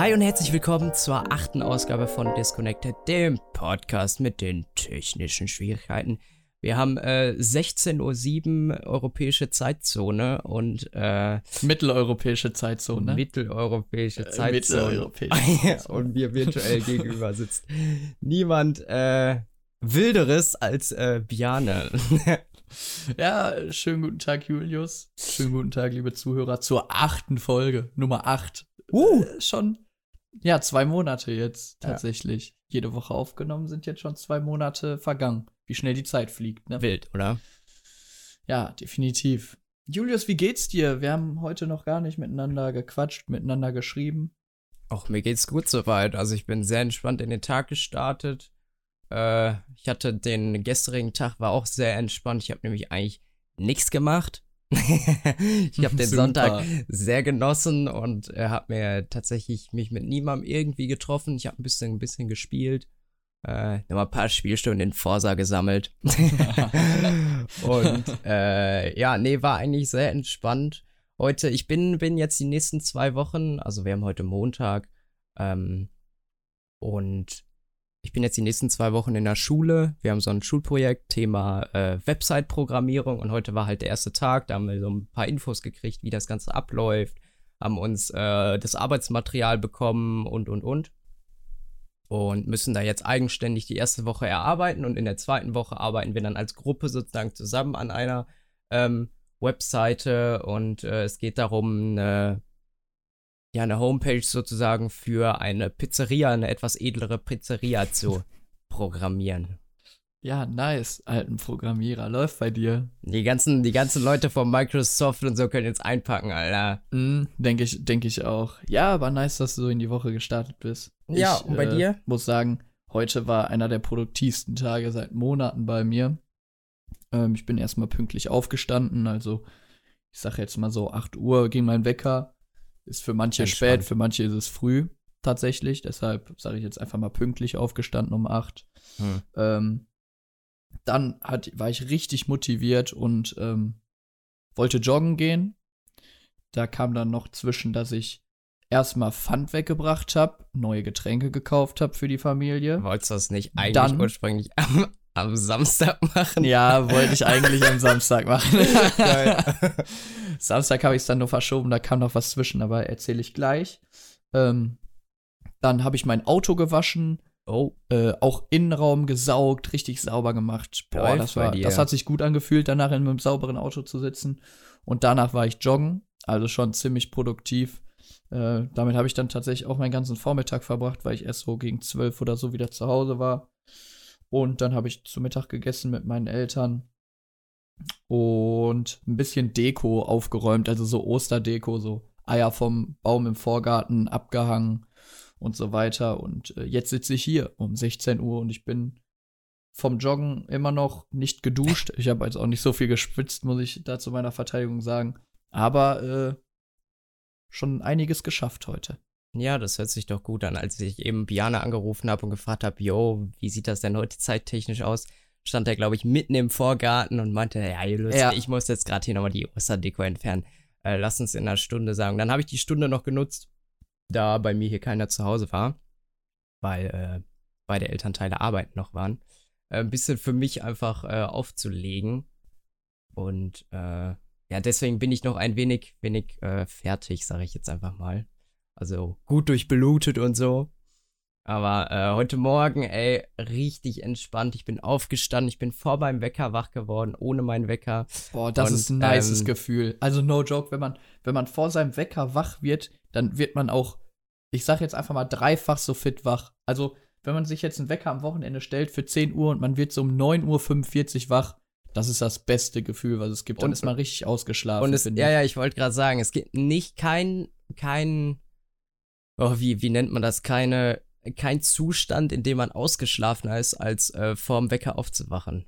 Hi und herzlich willkommen zur achten Ausgabe von Disconnected, dem Podcast mit den technischen Schwierigkeiten. Wir haben äh, 16.07 Uhr europäische Zeitzone und äh, Mitteleuropäische Zeitzone. mitteleuropäische Äh, Zeitzone. mitteleuropäische und mir virtuell gegenüber sitzt niemand äh, Wilderes als äh, Biane. Ja, schönen guten Tag, Julius. Schönen guten Tag, liebe Zuhörer, zur achten Folge, Nummer acht. uh, Äh, schon, ja, zwei Monate jetzt Ja. tatsächlich. Jede Woche aufgenommen, sind jetzt schon zwei Monate vergangen. Wie schnell die Zeit fliegt, ne? wild, oder? Ja, definitiv. Julius, wie geht's dir? Wir haben heute noch gar nicht miteinander gequatscht, miteinander geschrieben. Auch mir geht's gut soweit. Also ich bin sehr entspannt in den Tag gestartet. Äh, ich hatte den gestrigen Tag, war auch sehr entspannt. Ich habe nämlich eigentlich nichts gemacht. Ich habe den Super. Sonntag sehr genossen und äh, habe mir tatsächlich mich mit niemandem irgendwie getroffen. Ich habe ein bisschen, ein bisschen gespielt. Äh, nochmal ein paar Spielstunden in Forsa gesammelt. und äh, ja, nee, war eigentlich sehr entspannt. Heute, ich bin, bin jetzt die nächsten zwei Wochen, also wir haben heute Montag, ähm, und ich bin jetzt die nächsten zwei Wochen in der Schule. Wir haben so ein Schulprojekt, Thema äh, Website-Programmierung und heute war halt der erste Tag. Da haben wir so ein paar Infos gekriegt, wie das Ganze abläuft, haben uns äh, das Arbeitsmaterial bekommen und, und, und. Und müssen da jetzt eigenständig die erste Woche erarbeiten und in der zweiten Woche arbeiten wir dann als Gruppe sozusagen zusammen an einer ähm, Webseite und äh, es geht darum, eine, ja, eine Homepage sozusagen für eine Pizzeria, eine etwas edlere Pizzeria zu programmieren. Ja, nice, alten Programmierer. Läuft bei dir. Die ganzen, die ganzen Leute von Microsoft und so können jetzt einpacken, Alter. Mhm, denke ich, denke ich auch. Ja, aber nice, dass du so in die Woche gestartet bist. Ja, ich, und bei dir? Muss sagen, heute war einer der produktivsten Tage seit Monaten bei mir. Ähm, ich bin erstmal pünktlich aufgestanden, also ich sag jetzt mal so 8 Uhr ging mein Wecker. Ist für manche Entspannt. spät, für manche ist es früh tatsächlich. Deshalb sage ich jetzt einfach mal pünktlich aufgestanden um 8. Hm. Ähm, dann hat, war ich richtig motiviert und ähm, wollte joggen gehen. Da kam dann noch zwischen, dass ich erstmal Pfand weggebracht habe, neue Getränke gekauft habe für die Familie. Wolltest du das nicht eigentlich Dann- ursprünglich am, am Samstag machen? Ja, wollte ich eigentlich am Samstag machen. Geil. Samstag habe ich es dann nur verschoben, da kam noch was zwischen, aber erzähle ich gleich. Ähm, dann habe ich mein Auto gewaschen, Oh, äh, auch Innenraum gesaugt, richtig sauber gemacht. Boah, Läuft das, war, das hat sich gut angefühlt, danach in einem sauberen Auto zu sitzen. Und danach war ich joggen, also schon ziemlich produktiv. Äh, damit habe ich dann tatsächlich auch meinen ganzen Vormittag verbracht, weil ich erst so gegen zwölf oder so wieder zu Hause war. Und dann habe ich zu Mittag gegessen mit meinen Eltern und ein bisschen Deko aufgeräumt, also so Osterdeko, so Eier vom Baum im Vorgarten abgehangen und so weiter. Und äh, jetzt sitze ich hier um 16 Uhr und ich bin vom Joggen immer noch nicht geduscht. Ich habe jetzt auch nicht so viel geschwitzt, muss ich da zu meiner Verteidigung sagen. Aber äh, schon einiges geschafft heute. Ja, das hört sich doch gut an. Als ich eben Biane angerufen habe und gefragt habe, yo, wie sieht das denn heute zeittechnisch aus, stand er, glaube ich, mitten im Vorgarten und meinte, ja, Ja. ich muss jetzt gerade hier nochmal die Osterdeko entfernen. Äh, lass uns in einer Stunde sagen. Dann habe ich die Stunde noch genutzt, da bei mir hier keiner zu Hause war, weil äh, beide Elternteile arbeiten noch waren. Äh, ein bisschen für mich einfach äh, aufzulegen. Und äh, ja, deswegen bin ich noch ein wenig, wenig fertig, sage ich jetzt einfach mal. Also gut durchblutet und so. Aber äh, heute Morgen, ey, richtig entspannt. Ich bin aufgestanden, ich bin vor meinem Wecker wach geworden, ohne meinen Wecker. Boah, das Und, ist ein nices ähm, Gefühl. Also no joke, wenn man, wenn man vor seinem Wecker wach wird, dann wird man auch, ich sag jetzt einfach mal dreifach so fit wach. Also, wenn man sich jetzt einen Wecker am Wochenende stellt für 10 Uhr und man wird so um 9.45 Uhr wach, das ist das beste Gefühl, was es gibt. Dann Und- ist man richtig ausgeschlafen. Und es, ja, ja, ich wollte gerade sagen, es gibt nicht kein, kein, oh, wie, wie nennt man das? Keine, kein Zustand, in dem man ausgeschlafener ist, als äh, vorm Wecker aufzuwachen.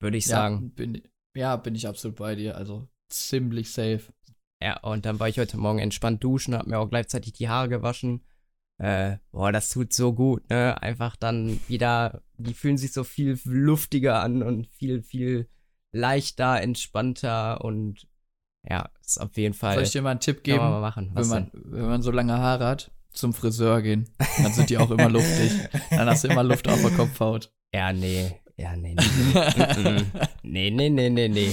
Würde ich ja, sagen. bin, ja, bin ich absolut bei dir. Also, ziemlich safe. Ja, und dann war ich heute Morgen entspannt duschen, hab mir auch gleichzeitig die Haare gewaschen. Äh, boah, das tut so gut, ne? Einfach dann wieder, die fühlen sich so viel luftiger an und viel, viel leichter, entspannter und ja, ist auf jeden Fall. Soll ich dir mal einen Tipp geben? mal machen. Was wenn man, denn? wenn man so lange Haare hat, zum Friseur gehen. Dann sind die auch immer luftig. Dann hast du immer Luft auf der Kopfhaut. Ja, nee. Ja, nee, nee. Nee, nee, nee, nee, nee.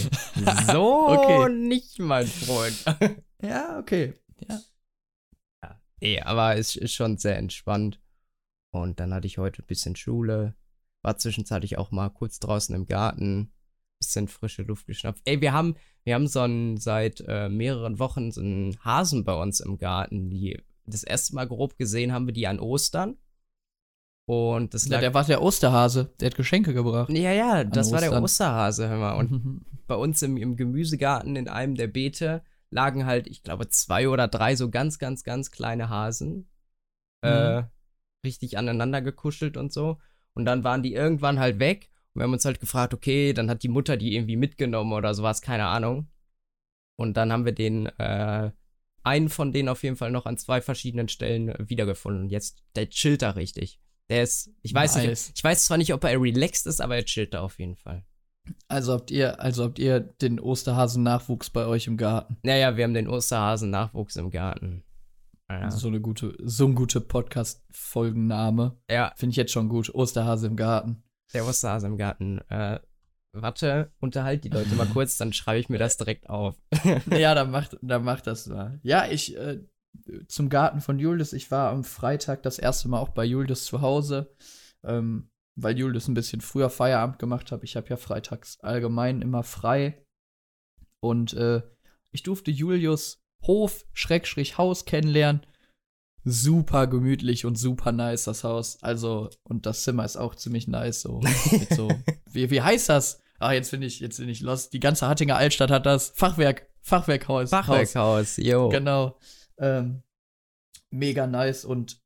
So Okay. nicht, mein Freund. Ja, okay. Ja. Nee, aber es ist schon sehr entspannt. Und dann hatte ich heute ein bisschen Schule. War zwischenzeitlich auch mal kurz draußen im Garten. Bisschen frische Luft geschnappt. Ey, wir haben, wir haben so einen, seit äh, mehreren Wochen so einen Hasen bei uns im Garten. Die, das erste Mal grob gesehen haben wir die an Ostern. Und das ja. Der war der Osterhase. Der hat Geschenke gebracht. ja, ja, das war der Ostern. Osterhase, hör mal. Und bei uns im, im Gemüsegarten in einem der Beete lagen halt, ich glaube, zwei oder drei so ganz, ganz, ganz kleine Hasen. Äh, richtig aneinander gekuschelt und so. Und dann waren die irgendwann halt weg. Und wir haben uns halt gefragt, okay, dann hat die Mutter die irgendwie mitgenommen oder sowas, keine Ahnung. Und dann haben wir den, äh, einen von denen auf jeden Fall noch an zwei verschiedenen Stellen äh, wiedergefunden. Und jetzt, der chillt da richtig. Der ist, ich weiß Nice. nicht, ich weiß zwar nicht, ob er relaxed ist, aber er chillt da auf jeden Fall. Also habt ihr, also habt ihr den Osterhasen-Nachwuchs bei euch im Garten. Naja, wir haben den Osterhasen-Nachwuchs im Garten. Ja. So eine gute, so ein guter Podcast-Folgenname. ja, Finde ich jetzt schon gut. Osterhase im Garten. der Osterhase im Garten. Äh, warte, unterhalt die Leute mal kurz, dann schreibe ich mir das direkt auf. ja, dann macht, dann macht das mal. Ja, ich, äh, zum Garten von Julius, ich war am Freitag das erste Mal auch bei Julius zu Hause, ähm, weil Julius ein bisschen früher Feierabend gemacht hat. Ich habe ja freitags allgemein immer frei. Und äh, ich durfte Julius Hof, Schrägstrich Haus kennenlernen. Super gemütlich und super nice, das Haus. Also, und das Zimmer ist auch ziemlich nice. So, so wie, wie heißt das? Ah, jetzt bin ich, jetzt bin ich lost. Die ganze Hattinger Altstadt hat das. Fachwerk, Fachwerkhaus. Haus. Fachwerkhaus, jo. Genau. Ähm, mega nice und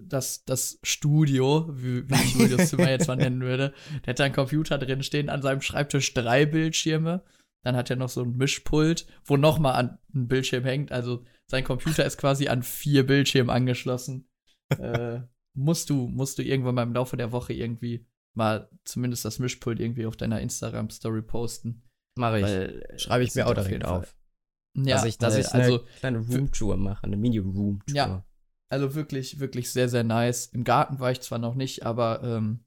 das, das Studio, wie, wie ich Julius Zimmer jetzt mal nennen würde, der hat da einen Computer drin stehen, an seinem Schreibtisch drei Bildschirme. Dann hat er noch so ein Mischpult, wo noch mal an ein Bildschirm hängt. Also sein Computer ist quasi an vier Bildschirmen angeschlossen. äh, musst du, musst du irgendwann mal im Laufe der Woche irgendwie mal zumindest das Mischpult irgendwie auf deiner Instagram-Story posten. Mache ich. Äh, Schreibe ich mir auch auf direkt Fall- auf. Ja, dass ich, dass weil- ich eine also, kleine Roomtour mache, eine Mini-Roomtour. Ja. Also wirklich, wirklich sehr, sehr nice. Im Garten war ich zwar noch nicht, aber ähm,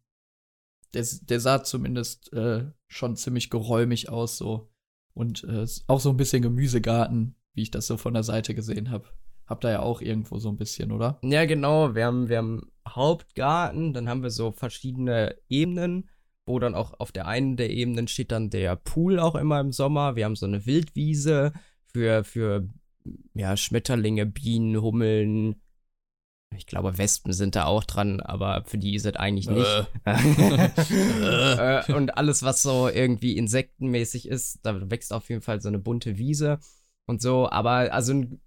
der, der sah zumindest äh, schon ziemlich geräumig aus so. Und äh, auch so ein bisschen Gemüsegarten, wie ich das so von der Seite gesehen habe. Habt ihr ja auch irgendwo so ein bisschen, oder? Ja, genau. Wir haben, wir haben Hauptgarten, dann haben wir so verschiedene Ebenen, wo dann auch auf der einen der Ebenen steht dann der Pool auch immer im Sommer. Wir haben so eine Wildwiese für, für ja, Schmetterlinge, Bienen, Hummeln. Ich glaube, Wespen sind da auch dran, aber für die ist es eigentlich nicht. Äh, und alles, was so irgendwie insektenmäßig ist, da wächst auf jeden Fall so eine bunte Wiese und so. Aber also, n-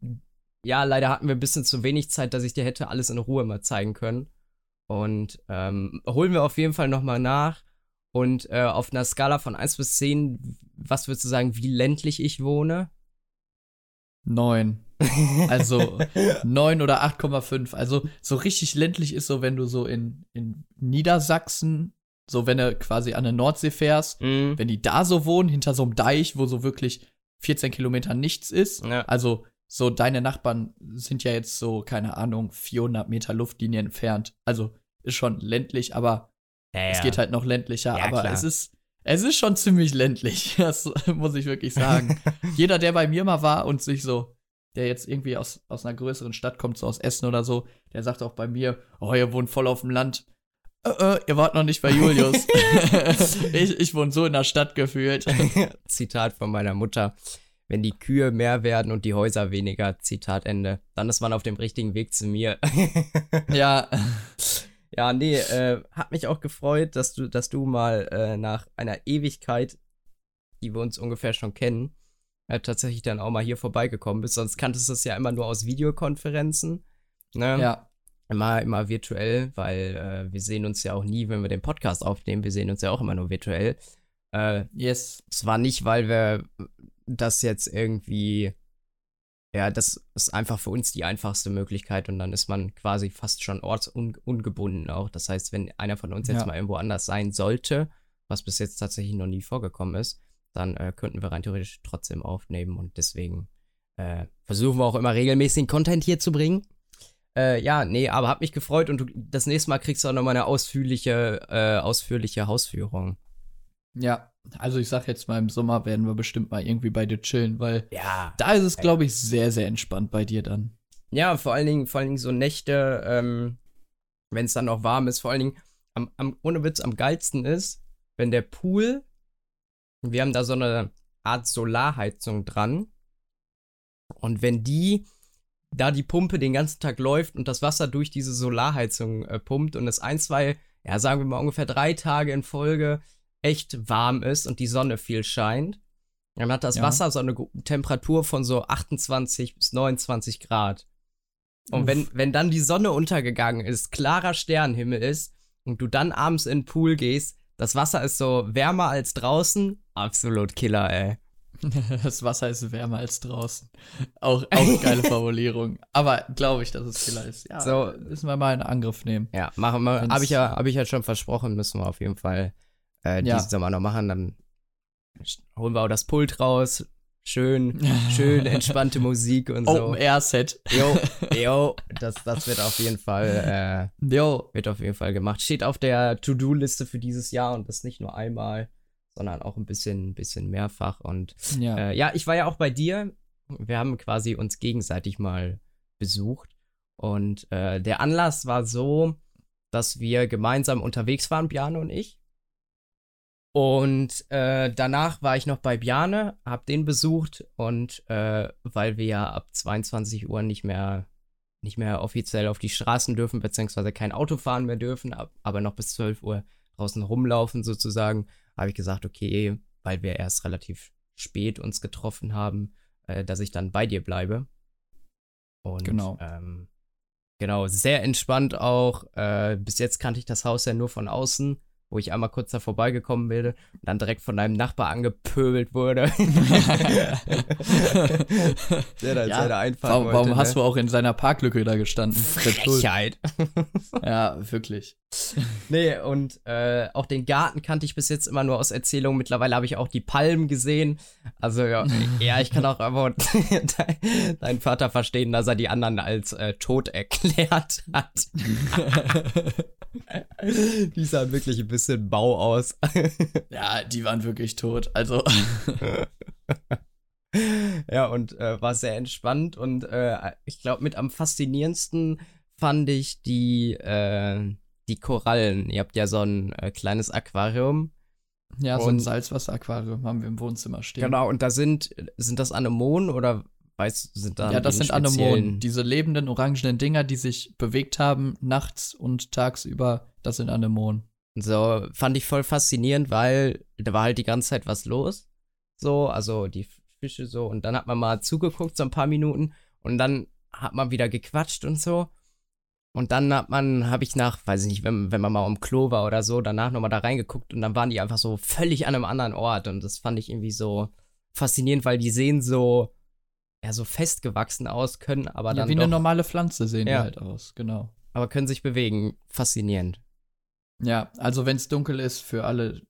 ja, leider hatten wir ein bisschen zu wenig Zeit, dass ich dir hätte alles in Ruhe mal zeigen können. Und ähm, holen wir auf jeden Fall nochmal nach. Und äh, auf einer Skala von 1 bis 10, was würdest du sagen, wie ländlich ich wohne? Neun. Also 9 oder 8,5. Also so richtig ländlich ist so, wenn du so in, in Niedersachsen, so wenn du quasi an der Nordsee fährst, Mhm. wenn die da so wohnen, hinter so einem Deich, wo so wirklich 14 Kilometer nichts ist. Ja. Also so deine Nachbarn sind ja jetzt so, keine Ahnung, 400 Meter Luftlinie entfernt. Also ist schon ländlich, aber Ja, es ja. geht halt noch ländlicher. Ja, aber klar. es ist, es ist schon ziemlich ländlich. Das muss ich wirklich sagen. Jeder, der bei mir mal war und sich so, der jetzt irgendwie aus, aus einer größeren Stadt kommt, so aus Essen oder so, der sagt auch bei mir, oh, ihr wohnt voll auf dem Land. Äh, äh, ihr wart noch nicht bei Julius. ich, ich wohne so in der Stadt gefühlt. Zitat von meiner Mutter. Wenn die Kühe mehr werden und die Häuser weniger, Zitat Ende, dann ist man auf dem richtigen Weg zu mir. ja, ja, nee, äh, hat mich auch gefreut, dass du, dass du mal äh, nach einer Ewigkeit, die wir uns ungefähr schon kennen, äh, tatsächlich dann auch mal hier vorbeigekommen bist. Sonst kanntest du es ja immer nur aus Videokonferenzen. Ne? ja, Immer, immer virtuell, weil äh, wir sehen uns ja auch nie, wenn wir den Podcast aufnehmen. Wir sehen uns ja auch immer nur virtuell. Äh, yes. es war nicht, weil wir das jetzt irgendwie, ja, das ist einfach für uns die einfachste Möglichkeit und dann ist man quasi fast schon ortsungebunden auch. Das heißt, wenn einer von uns jetzt Ja. mal irgendwo anders sein sollte, was bis jetzt tatsächlich noch nie vorgekommen ist, dann äh, könnten wir rein theoretisch trotzdem aufnehmen und deswegen äh, versuchen wir auch immer regelmäßig Content hier zu bringen. Äh, ja, nee, aber hab mich gefreut und du, das nächste Mal kriegst du auch nochmal eine ausführliche, äh, ausführliche Hausführung. Ja, also ich sag jetzt mal, im Sommer werden wir bestimmt mal irgendwie bei dir chillen, weil Ja. da ist es, glaube ich, sehr, sehr entspannt bei dir dann. Ja, vor allen Dingen, vor allen Dingen so Nächte, ähm, wenn es dann noch warm ist, vor allen Dingen, am, am, ohne Witz, am geilsten ist, wenn der Pool, wir haben da so eine Art Solarheizung dran. Und wenn die, da die Pumpe den ganzen Tag läuft und das Wasser durch diese Solarheizung äh, pumpt und es ein, zwei, ja, sagen wir mal ungefähr drei Tage in Folge echt warm ist und die Sonne viel scheint, dann hat das Ja. Wasser so eine Temperatur von so 28 bis 29 Grad. Und Uff. wenn, wenn dann die Sonne untergegangen ist, klarer Sternenhimmel ist und du dann abends in den Pool gehst, das Wasser ist so wärmer als draußen, absolut Killer, ey. Das Wasser ist wärmer als draußen. Auch, auch geile Formulierung. Aber glaube ich, dass es Killer ist. Ja, So. müssen wir mal in Angriff nehmen. Ja, machen wir. Habe ich, ja, hab ich ja schon versprochen, müssen wir auf jeden Fall äh, Ja. diesen Sommer noch machen. Dann holen wir auch das Pult raus. Schön, schön entspannte Musik und so. Open Air Set. Jo, jo, das, das wird auf jeden Fall, äh, Jo. wird auf jeden Fall gemacht. Steht auf der To-Do-Liste für dieses Jahr und das nicht nur einmal, sondern auch ein bisschen, bisschen mehrfach. Und Ja. äh, ja, ich war ja auch bei dir. Wir haben quasi uns gegenseitig mal besucht. Und äh, der Anlass war so, dass wir gemeinsam unterwegs waren, Bjane und ich. Und äh, danach war ich noch bei Bjane, hab den besucht und äh, weil wir ja ab 22 Uhr nicht mehr, nicht mehr offiziell auf die Straßen dürfen, beziehungsweise kein Auto fahren mehr dürfen, ab, aber noch bis 12 Uhr draußen rumlaufen sozusagen, habe ich gesagt, okay, weil wir erst relativ spät uns getroffen haben, äh, dass ich dann bei dir bleibe. Und Genau. ähm, genau, sehr entspannt auch. Äh, bis jetzt kannte ich das Haus ja nur von außen, wo ich einmal kurz da vorbeigekommen bin und dann direkt von einem Nachbar angepöbelt wurde. der da Ja, seine Einfahrt Warum, warum wollte, hast ne? du auch in seiner Parklücke da gestanden? Frechheit. Ja, wirklich. Nee, und äh, auch den Garten kannte ich bis jetzt immer nur aus Erzählungen. Mittlerweile habe ich auch die Palmen gesehen. Also ja, ja ich kann auch aber dein, deinen Vater verstehen, dass er die anderen als äh, tot erklärt hat. Die sahen wirklich ein bisschen bau aus. Ja, die waren wirklich tot. Also, ja, und äh, war sehr entspannt und äh, ich glaube, mit am faszinierendsten fand ich die, äh, die Korallen. Ihr habt ja so ein äh, kleines Aquarium. ja, so ein Und- Salzwasseraquarium haben wir im Wohnzimmer stehen. Genau, und da sind, sind das Anemonen oder weißt sind da Ja, das sind Anemonen. Diese lebenden orangenen Dinger, die sich bewegt haben, nachts und tagsüber, das sind Anemonen. So, fand ich voll faszinierend, weil da war halt die ganze Zeit was los. So, also die Fische so. Und dann hat man mal zugeguckt, so ein paar Minuten. Und dann hat man wieder gequatscht und so. Und dann hat man, habe ich nach, weiß ich nicht, wenn, wenn man mal am Klo war oder so, danach nochmal da reingeguckt und dann waren die einfach so völlig an einem anderen Ort. Und das fand ich irgendwie so faszinierend, weil die sehen so, ja, so festgewachsen aus, können aber Ja, dann wie doch, eine normale Pflanze sehen die Ja. halt aus, genau. aber können sich bewegen. Faszinierend. Ja, also wenn es dunkel ist, für alle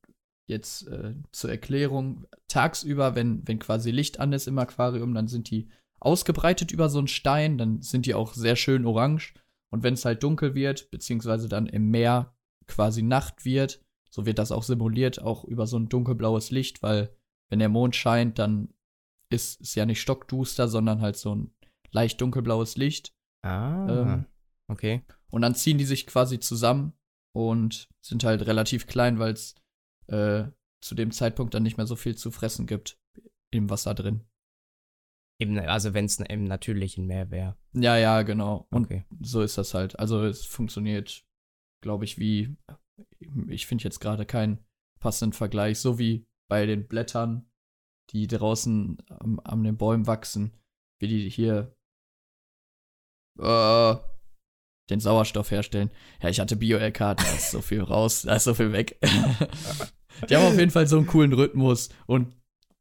jetzt äh, zur Erklärung, tagsüber, wenn, wenn quasi Licht an ist im Aquarium, dann sind die ausgebreitet über so einen Stein, dann sind die auch sehr schön orange. Und wenn es halt dunkel wird, beziehungsweise dann im Meer quasi Nacht wird, so wird das auch simuliert, auch über so ein dunkelblaues Licht, weil wenn der Mond scheint, dann ist es ja nicht stockduster, sondern halt so ein leicht dunkelblaues Licht. Ah, Ähm, okay. Und dann ziehen die sich quasi zusammen und sind halt relativ klein, weil es äh, zu dem Zeitpunkt dann nicht mehr so viel zu fressen gibt im Wasser drin. Eben, also wenn es im natürlichen Meer wäre. Ja, ja, genau. Und Okay. so ist das halt. Also es funktioniert, glaube ich, wie, ich finde jetzt gerade keinen passenden Vergleich, so wie bei den Blättern, die draußen am, an den Bäumen wachsen, wie die hier äh, den Sauerstoff herstellen. Ja, ich hatte Bio-LK, da ist so viel raus, da ist so viel weg. die haben auf jeden Fall so einen coolen Rhythmus und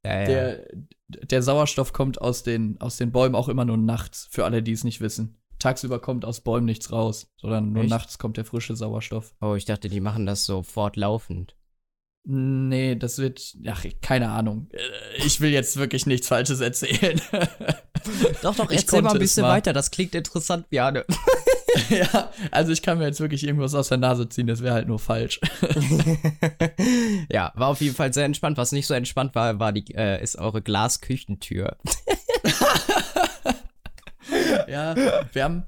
Ja, ja. der, der Sauerstoff kommt aus den, aus den Bäumen auch immer nur nachts, für alle, die es nicht wissen. Tagsüber kommt aus Bäumen nichts raus, sondern nur Echt? nachts kommt der frische Sauerstoff. oh, ich dachte, die machen das so fortlaufend. Nee, das wird, ach, keine Ahnung. Äh, Ich will jetzt wirklich nichts Falsches erzählen. Doch, doch, Ich erzähl mal ein bisschen mal. weiter. Das klingt interessant, Bjane. ja, also ich kann mir jetzt wirklich irgendwas aus der Nase ziehen, das wäre halt nur falsch. ja, war auf jeden Fall sehr entspannt. Was nicht so entspannt war, war die, äh, ist eure Glasküchentür. ja, wir haben,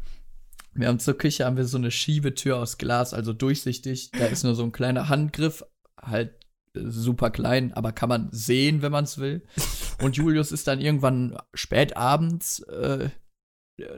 wir haben zur Küche haben wir so eine Schiebetür aus Glas, also durchsichtig. Da ist nur so ein kleiner Handgriff, halt super klein, aber kann man sehen, wenn man es will. Und Julius ist dann irgendwann spät abends äh,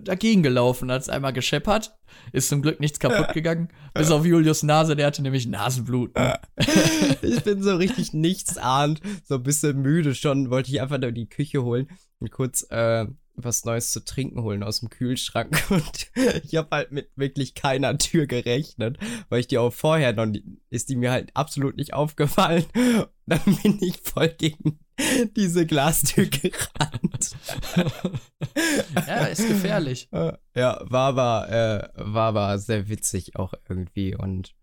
dagegen gelaufen, hat es einmal gescheppert, ist zum Glück nichts kaputt gegangen, bis auf Julius Nase, der hatte nämlich Nasenblut. ich bin so richtig nichtsahnd, so ein bisschen müde schon, wollte ich einfach nur die Küche holen und kurz äh, was Neues zu trinken holen aus dem Kühlschrank und ich habe halt mit wirklich keiner Tür gerechnet, weil ich die auch vorher noch ist die mir halt absolut nicht aufgefallen. Dann bin ich voll gegen diese Glastür gerannt. ja, ist gefährlich. Ja, war aber, äh, war aber sehr witzig auch irgendwie und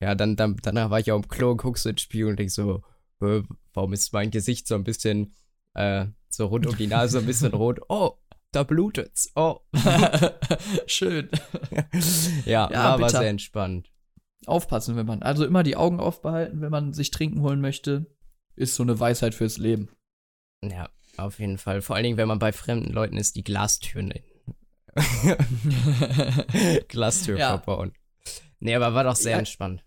ja, dann, dann danach war ich auch im Klo und guck so ins Spiel und denk so, warum ist mein Gesicht so ein bisschen äh, so rund um die Nase ein bisschen rot. Oh, da blutet's. Oh. Schön. ja, ja, war aber sehr entspannt. Aufpassen, wenn man, also immer die Augen aufbehalten, wenn man sich trinken holen möchte, ist so eine Weisheit fürs Leben. Ja, auf jeden Fall. Vor allen Dingen, wenn man bei fremden Leuten ist, die Glastüren Glastür ja. verbauen. Nee, aber war doch sehr ja. entspannt.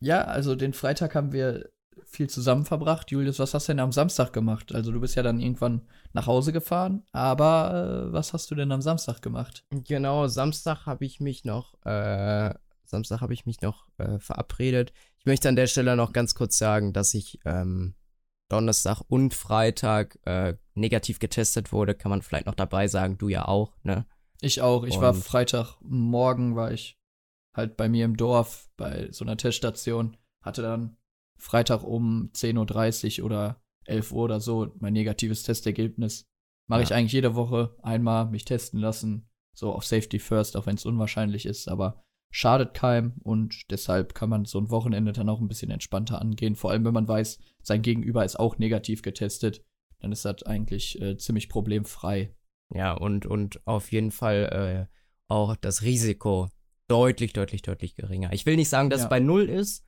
Ja, also den Freitag haben wir viel zusammen verbracht. Julius, was hast du denn am Samstag gemacht? Also du bist ja dann irgendwann nach Hause gefahren, aber äh, was hast du denn am Samstag gemacht? Genau, Samstag habe ich mich noch, äh, Samstag habe ich mich noch äh, verabredet. Ich möchte an der Stelle noch ganz kurz sagen, dass ich ähm, Donnerstag und Freitag äh, negativ getestet wurde. Kann man vielleicht noch dabei sagen, du ja auch, ne? Ich auch. Ich und war Freitagmorgen, war ich halt bei mir im Dorf bei so einer Teststation, hatte dann Freitag um 10.30 Uhr oder 11 Uhr oder so mein negatives Testergebnis. Mache ja. ich eigentlich jede Woche einmal mich testen lassen, so auf Safety First, auch wenn es unwahrscheinlich ist, aber schadet keinem und deshalb kann man so ein Wochenende dann auch ein bisschen entspannter angehen. Vor allem, wenn man weiß, sein Gegenüber ist auch negativ getestet, dann ist das eigentlich äh, ziemlich problemfrei. Ja, und, und auf jeden Fall äh, auch das Risiko deutlich, deutlich, deutlich geringer. Ich will nicht sagen, dass ja. es bei null ist,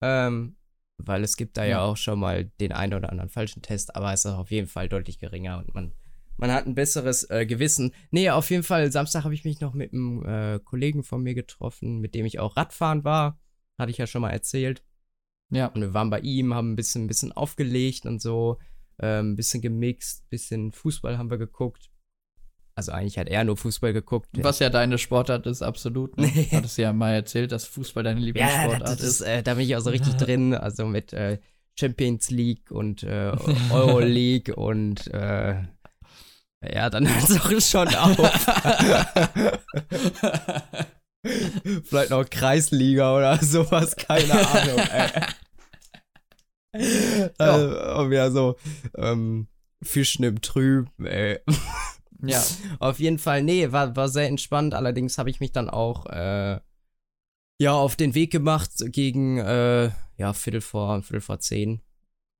ähm, weil es gibt da ja. ja, auch schon mal den einen oder anderen falschen Test, aber es ist auf jeden Fall deutlich geringer und man, man hat ein besseres äh, Gewissen. Nee, auf jeden Fall, Samstag habe ich mich noch mit einem äh, Kollegen von mir getroffen, mit dem ich auch Radfahren war. Hatte ich ja schon mal erzählt. Ja. Und wir waren bei ihm, haben ein bisschen, ein bisschen aufgelegt und so, äh, ein bisschen gemixt, ein bisschen Fußball haben wir geguckt. Also eigentlich hat er nur Fußball geguckt. Was ja deine Sportart ist, absolut. Ne? Nee. Hattest ja mal erzählt, dass Fußball deine Lieblingssportart ja, ist. ist äh, da bin ich auch so richtig drin. Also mit äh, Champions League und äh, Euro League und äh, ja, dann hört es auch schon auf. Vielleicht noch Kreisliga oder sowas, keine Ahnung. Ey. Also, ja, so ähm, Fischen im Trüb, ey. Ja. Auf jeden Fall, nee, war, war sehr entspannt. Allerdings habe ich mich dann auch, äh, ja, auf den Weg gemacht gegen, äh, ja, Viertel vor, Viertel vor zehn.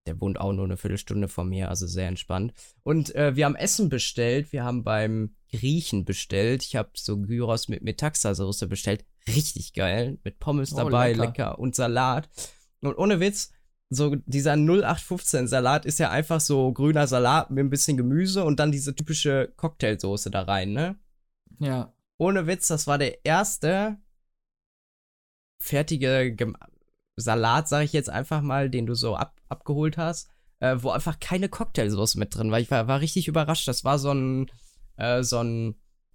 Der wohnt auch nur eine Viertelstunde von mir, also sehr entspannt. Und äh, wir haben Essen bestellt. Wir haben beim Griechen bestellt. Ich habe so Gyros mit Metaxa-Soße bestellt. Richtig geil. Mit Pommes oh, dabei, lecker. lecker. Und Salat. Und ohne Witz, so dieser 0815 Salat ist ja einfach so grüner Salat mit ein bisschen Gemüse und dann diese typische Cocktailsoße da rein, ne? Ja. Ohne Witz, das war der erste fertige Gem Salat, sag ich jetzt einfach mal, den du so ab abgeholt hast, äh, wo einfach keine Cocktailsoße mit drin war. Ich war, war richtig überrascht. Das war so ein, äh, so ein,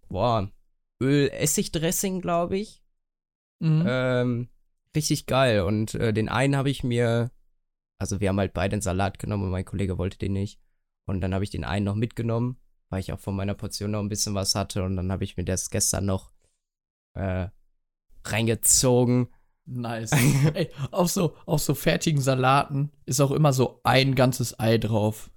boah, Öl-Essig-Dressing, glaube ich. Mhm. Ähm, richtig geil. Und äh, den einen habe ich mir also wir haben halt beide einen Salat genommen und mein Kollege wollte den nicht. Und dann habe ich den einen noch mitgenommen, weil ich auch von meiner Portion noch ein bisschen was hatte. Und dann habe ich mir das gestern noch äh, reingezogen. Nice. Ey, auf so, auf so fertigen Salaten ist auch immer so ein ganzes Ei drauf.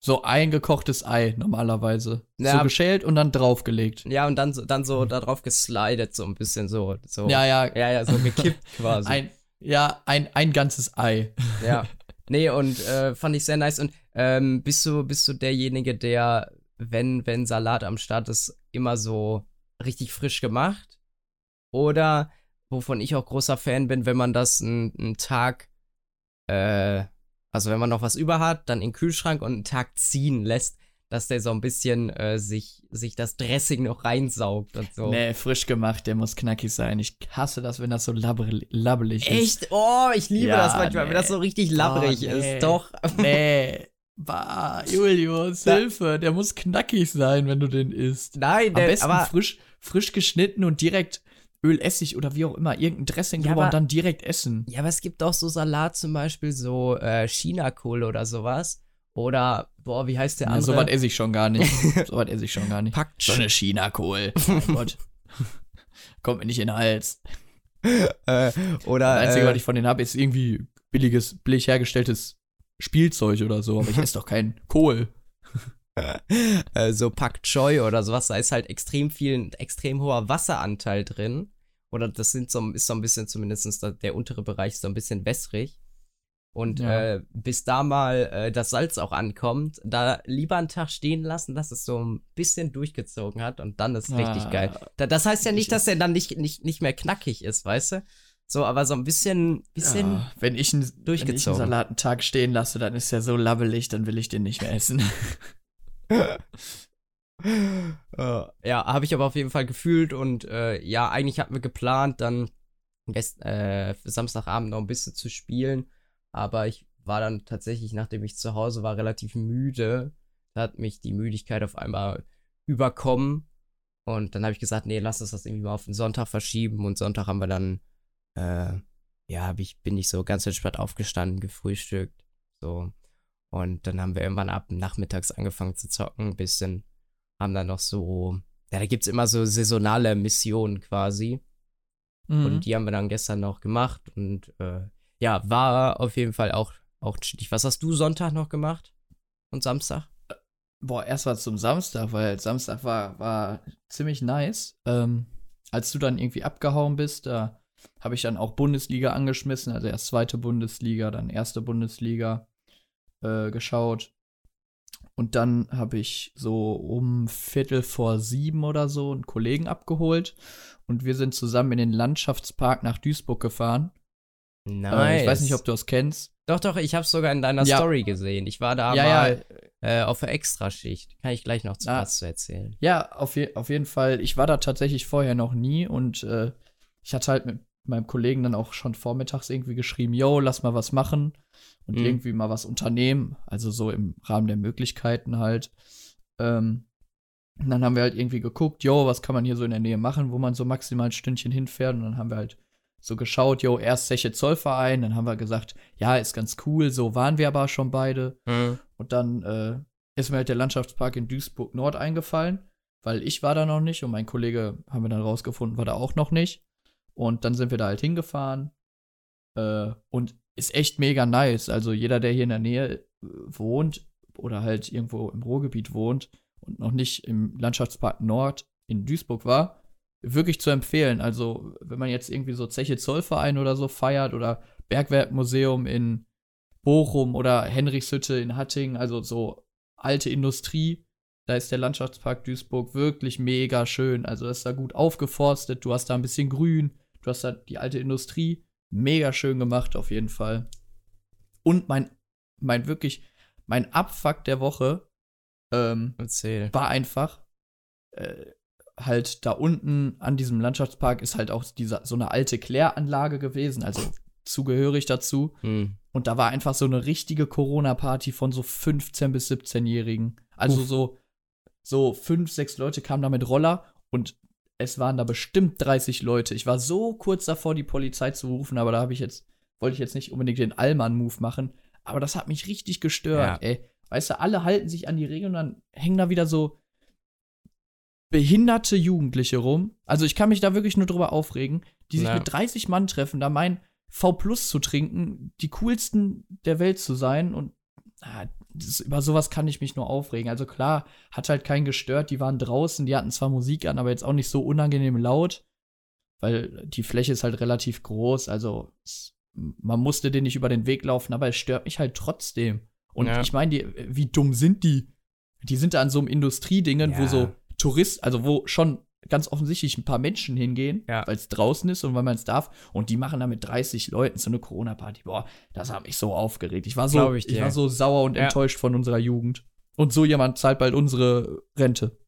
So ein gekochtes Ei normalerweise. Ja, so geschält und dann draufgelegt. Ja, und dann so, dann so da drauf geslidet, so ein bisschen so. so ja, ja. Ja, ja, so gekippt quasi. Ein, ja, ein, ein ganzes Ei. Ja. Nee, und äh, fand ich sehr nice. Und ähm, bist du, bist du derjenige, der, wenn, wenn Salat am Start ist, immer so richtig frisch gemacht? Oder, wovon ich auch großer Fan bin, wenn man das einen Tag, äh, also wenn man noch was über hat, dann in den Kühlschrank und einen Tag ziehen lässt, dass der so ein bisschen äh, sich, sich das Dressing noch reinsaugt und so. Nee, frisch gemacht, der muss knackig sein. Ich hasse das, wenn das so labbelig, labbelig ist. Echt? Oh, ich liebe ja, das manchmal, nee. wenn das so richtig labbrig oh, nee. ist. Doch. Nee. Bah, Julius, Hilfe, der muss knackig sein, wenn du den isst. Nein, der, Am besten aber frisch, frisch geschnitten und direkt Öl, Essig oder wie auch immer, irgendein Dressing ja, drüber aber, und dann direkt essen. Ja, aber es gibt auch so Salat zum Beispiel, so äh, Chinakohl oder sowas. Oder, boah, wie heißt der andere? Ja, so was esse ich schon gar nicht. so was esse ich schon gar nicht. Packt so eine Chinakohl. Mein Gott. Kommt mir nicht in den Hals. Äh, oder. Das Einzige, äh, was ich von denen habe, ist irgendwie billiges, billig hergestelltes Spielzeug oder so. Aber ich esse doch keinen Kohl. äh, so Pak Choi oder sowas, da ist halt extrem viel, ein extrem hoher Wasseranteil drin. Oder das sind so, ist so ein bisschen zumindest der untere Bereich so ein bisschen wässrig. Und ja. äh, bis da mal äh, das Salz auch ankommt, da lieber einen Tag stehen lassen, dass es so ein bisschen durchgezogen hat und dann ist ah, richtig geil. Da, das heißt ja nicht, dass er dann nicht, nicht, nicht mehr knackig ist, weißt du? So, aber so ein bisschen, bisschen ja, wenn ich einen, durchgezogen. Wenn ich einen Salat einen Tag stehen lasse, dann ist er so labbelig, dann will ich den nicht mehr essen. uh, ja, habe ich aber auf jeden Fall gefühlt und äh, ja, eigentlich hatten wir geplant, dann gest, äh, Samstagabend noch ein bisschen zu spielen aber ich war dann tatsächlich, nachdem ich zu Hause war, relativ müde. Da hat mich die Müdigkeit auf einmal überkommen. Und dann habe ich gesagt, nee, lass uns das irgendwie mal auf den Sonntag verschieben. Und Sonntag haben wir dann, äh, ja, hab ich, bin ich so ganz entspannt aufgestanden, gefrühstückt. So. Und dann haben wir irgendwann ab nachmittags angefangen zu zocken, ein bisschen. Haben dann noch so, ja, da gibt es immer so saisonale Missionen quasi. Mhm. Und die haben wir dann gestern noch gemacht. Und äh, ja, war auf jeden Fall auch, auch chillig. Was hast du Sonntag noch gemacht? Und Samstag? Boah, erst mal zum Samstag, weil Samstag war, war ziemlich nice. Ähm, als du dann irgendwie abgehauen bist, da habe ich dann auch Bundesliga angeschmissen, also erst zweite Bundesliga, dann erste Bundesliga äh, geschaut. Und dann habe ich so um Viertel vor sieben oder so einen Kollegen abgeholt und wir sind zusammen in den Landschaftspark nach Duisburg gefahren. Nice. Äh, ich weiß nicht, ob du das kennst. Doch, doch, ich habe sogar in deiner ja. Story gesehen. Ich war da ja, mal ja. Äh, auf der Extraschicht. Kann ich gleich noch zu ah. was zu erzählen. Ja, auf, je auf jeden Fall. Ich war da tatsächlich vorher noch nie und äh, ich hatte halt mit meinem Kollegen dann auch schon vormittags irgendwie geschrieben, yo, lass mal was machen und mhm. irgendwie mal was unternehmen. Also so im Rahmen der Möglichkeiten halt. Ähm, und dann haben wir halt irgendwie geguckt, yo, was kann man hier so in der Nähe machen, wo man so maximal ein Stündchen hinfährt. Und dann haben wir halt so geschaut, jo, erst Zeche Zollverein, dann haben wir gesagt, ja, ist ganz cool, so waren wir aber schon beide. Mhm. Und dann äh, ist mir halt der Landschaftspark in Duisburg Nord eingefallen, weil ich war da noch nicht und mein Kollege, haben wir dann rausgefunden, war da auch noch nicht. Und dann sind wir da halt hingefahren. Äh, und ist echt mega nice. Also jeder, der hier in der Nähe äh, wohnt oder halt irgendwo im Ruhrgebiet wohnt und noch nicht im Landschaftspark Nord in Duisburg war, wirklich zu empfehlen. Also, wenn man jetzt irgendwie so Zeche Zollverein oder so feiert oder Bergwerkmuseum in Bochum oder Henrichshütte in Hattingen, also so alte Industrie, da ist der Landschaftspark Duisburg wirklich mega schön. Also, das ist da gut aufgeforstet, du hast da ein bisschen Grün, du hast da die alte Industrie, mega schön gemacht auf jeden Fall. Und mein, mein wirklich, mein Abfuck der Woche ähm, war einfach, äh, halt da unten an diesem Landschaftspark ist halt auch diese, so eine alte Kläranlage gewesen, also zugehörig dazu. Mhm. Und da war einfach so eine richtige Corona-Party von so 15- bis 17-Jährigen. Also Uff. so, so fünf, sechs Leute kamen da mit Roller und es waren da bestimmt 30 Leute. Ich war so kurz davor, die Polizei zu rufen, aber da habe ich jetzt, wollte ich jetzt nicht unbedingt den Allmann-Move machen. Aber das hat mich richtig gestört, ja. ey. Weißt du, alle halten sich an die Regeln und dann hängen da wieder so behinderte Jugendliche rum. Also ich kann mich da wirklich nur drüber aufregen, die sich ja. mit 30 Mann treffen, da meinen, V Plus zu trinken, die coolsten der Welt zu sein und ah, das, über sowas kann ich mich nur aufregen. Also klar, hat halt keinen gestört, die waren draußen, die hatten zwar Musik an, aber jetzt auch nicht so unangenehm laut, weil die Fläche ist halt relativ groß, also es, man musste den nicht über den Weg laufen, aber es stört mich halt trotzdem. Und ja. ich meine, wie dumm sind die? Die sind da an so einem Industriedingen, ja. wo so Tourist, also wo schon ganz offensichtlich ein paar Menschen hingehen, Ja. weil es draußen ist und weil man es darf. Und die machen da mit 30 Leuten so eine Corona-Party. Boah, das hat mich so aufgeregt. Ich war so, ich ich, war so sauer und Ja. enttäuscht von unserer Jugend. Und so jemand zahlt bald unsere Rente.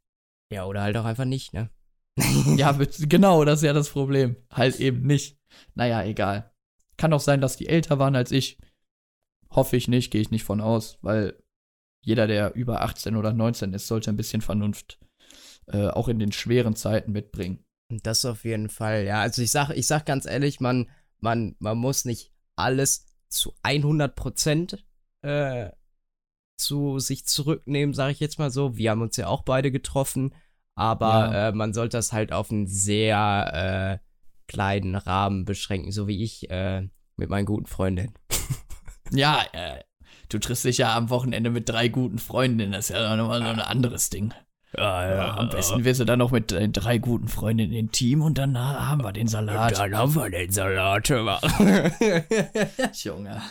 Ja, oder halt auch einfach nicht, ne? Ja, genau, das ist ja das Problem. Halt eben nicht. Naja, egal. Kann auch sein, dass die älter waren als ich. Hoffe ich nicht, gehe ich nicht von aus, weil jeder, der über 18 oder 19 ist, sollte ein bisschen Vernunft äh, auch in den schweren Zeiten mitbringen. Das auf jeden Fall, ja. Also ich sag, ich sag ganz ehrlich, man, man, man muss nicht alles zu 100 Prozent äh, zu sich zurücknehmen, sage ich jetzt mal so. Wir haben uns ja auch beide getroffen, aber Ja. äh, man sollte das halt auf einen sehr äh, kleinen Rahmen beschränken, so wie ich äh, mit meinen guten Freundinnen. Ja, äh, du triffst dich ja am Wochenende mit drei guten Freundinnen, das ist ja nochmal so ein anderes Ding. Ja, am besten wirst du dann noch mit deinen drei guten Freundinnen intim und dann haben wir den Salat. Dann haben wir den Salat. Junge.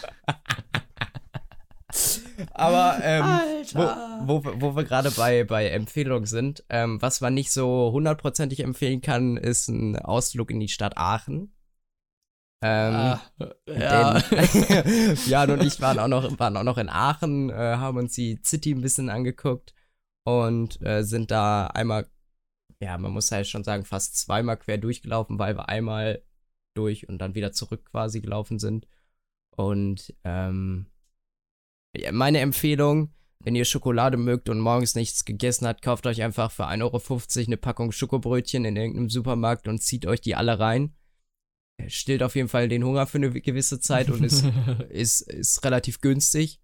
Aber ähm, wo, wo, wo wir gerade bei, bei Empfehlungen sind, ähm, was man nicht so hundertprozentig empfehlen kann, ist ein Ausflug in die Stadt Aachen. Ähm, Ah, ja. Jan und ich waren auch noch, waren auch noch in Aachen, äh, haben uns die City ein bisschen angeguckt und äh, sind da einmal, ja, man muss halt schon sagen, fast zweimal quer durchgelaufen, weil wir einmal durch und dann wieder zurück quasi gelaufen sind. Und ähm, ja, meine Empfehlung, wenn ihr Schokolade mögt und morgens nichts gegessen habt, kauft euch einfach für 1,50 Euro eine Packung Schokobrötchen in irgendeinem Supermarkt und zieht euch die alle rein. Stillt auf jeden Fall den Hunger für eine gewisse Zeit und ist, ist, ist relativ günstig.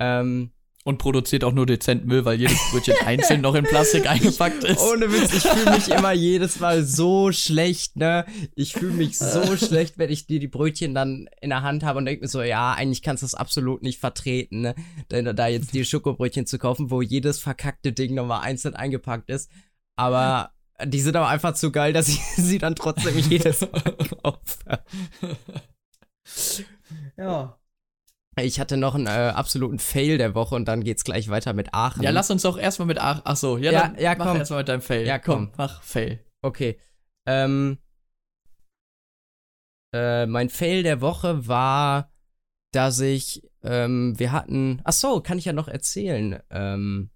Ähm, Und produziert auch nur dezent Müll, weil jedes Brötchen einzeln noch in Plastik eingepackt ist. Ohne Witz, ich fühle mich immer jedes Mal so schlecht, ne? Ich fühle mich so schlecht, wenn ich dir die Brötchen dann in der Hand habe und denke mir so, ja, eigentlich kannst du das absolut nicht vertreten, ne? Denn da jetzt die Schokobrötchen zu kaufen, wo jedes verkackte Ding nochmal einzeln eingepackt ist. Aber die sind aber einfach zu geil, dass ich sie dann trotzdem jedes Mal kaufe. Ja. Ich hatte noch einen äh, absoluten Fail der Woche und dann geht's gleich weiter mit Aachen. Ja, lass uns doch erstmal mit Ach, ach so, ja, Ja, dann ja, mach komm. erstmal mit deinem Fail. Ja, komm. mach Fail. Okay. Ähm, äh, mein Fail der Woche war, dass ich, ähm, wir hatten, ach so, kann ich ja noch erzählen. Ähm,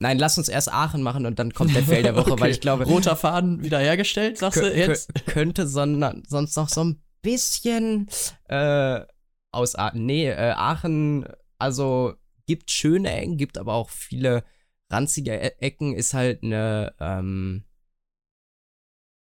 nein, lass uns erst Aachen machen und dann kommt der Fail der Woche, Okay. weil ich glaube, Roter Faden wiederhergestellt, sagst du jetzt? kö- könnte sondern, sonst noch so ein bisschen äh, ausarten. Nee, äh, Aachen, also gibt schöne Ecken, gibt aber auch viele ranzige E- Ecken, ist halt eine ähm,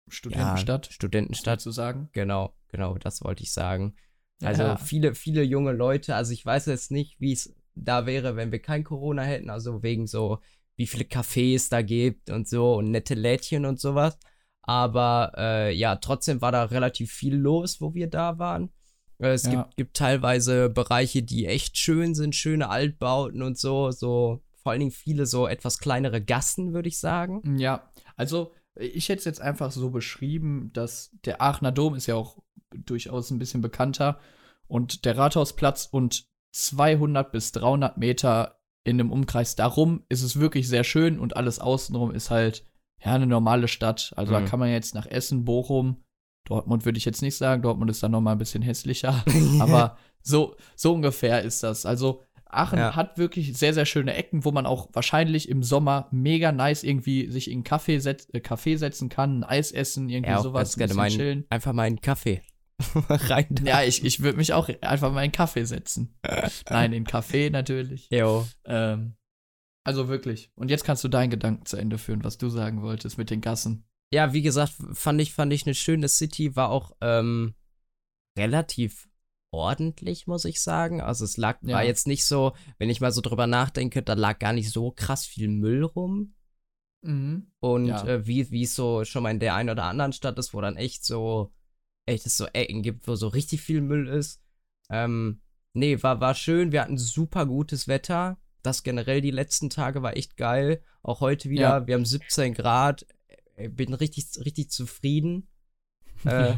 Studentenstadt, Ja, Studentenstadt, zu sagen. genau, genau, das wollte ich sagen. Also Ja. viele, viele junge Leute, also ich weiß jetzt nicht, wie es da wäre, wenn wir kein Corona hätten, also wegen so, wie viele Cafés da gibt und so und nette Lädchen und sowas. Aber äh, ja, trotzdem war da relativ viel los, wo wir da waren. Es Ja. gibt, gibt teilweise Bereiche, die echt schön sind, schöne Altbauten und so, so vor allen Dingen viele so etwas kleinere Gassen, würde ich sagen. Ja, also ich hätte es jetzt einfach so beschrieben, dass der Aachener Dom ist ja auch durchaus ein bisschen bekannter und der Rathausplatz und 200 bis 300 Meter in einem Umkreis darum ist es wirklich sehr schön und alles außenrum ist halt ja eine normale Stadt. Also Mhm. da kann man jetzt nach Essen, Bochum, Dortmund würde ich jetzt nicht sagen, Dortmund ist dann noch mal ein bisschen hässlicher, aber so so ungefähr ist das. Also Aachen Ja. hat wirklich sehr, sehr schöne Ecken, wo man auch wahrscheinlich im Sommer mega nice irgendwie sich in einen Kaffee, setz, äh, Kaffee setzen kann, ein Eis essen, irgendwie Ja, sowas, ein meinen, chillen. einfach mal einen Kaffee rein. da. Ja, ich, ich würde mich auch einfach mal in einen Kaffee setzen. Nein, in einen Kaffee natürlich. Jo. Ähm, also wirklich. Und jetzt kannst du deinen Gedanken zu Ende führen, was du sagen wolltest mit den Gassen. Ja, wie gesagt, fand ich, fand ich eine schöne City, war auch ähm, relativ ordentlich, muss ich sagen. Also es lag, Ja. war jetzt nicht so, wenn ich mal so drüber nachdenke, da lag gar nicht so krass viel Müll rum. Mhm. Und Ja. äh, wie wie es so schon mal in der einen oder anderen Stadt ist, wo dann echt so, echt es so Ecken gibt, wo so richtig viel Müll ist. Ähm, nee, war, war schön. Wir hatten super gutes Wetter. Das generell die letzten Tage war echt geil. Auch heute wieder. Ja. Wir haben 17 Grad. Äh, Bin richtig, richtig zufrieden. Äh,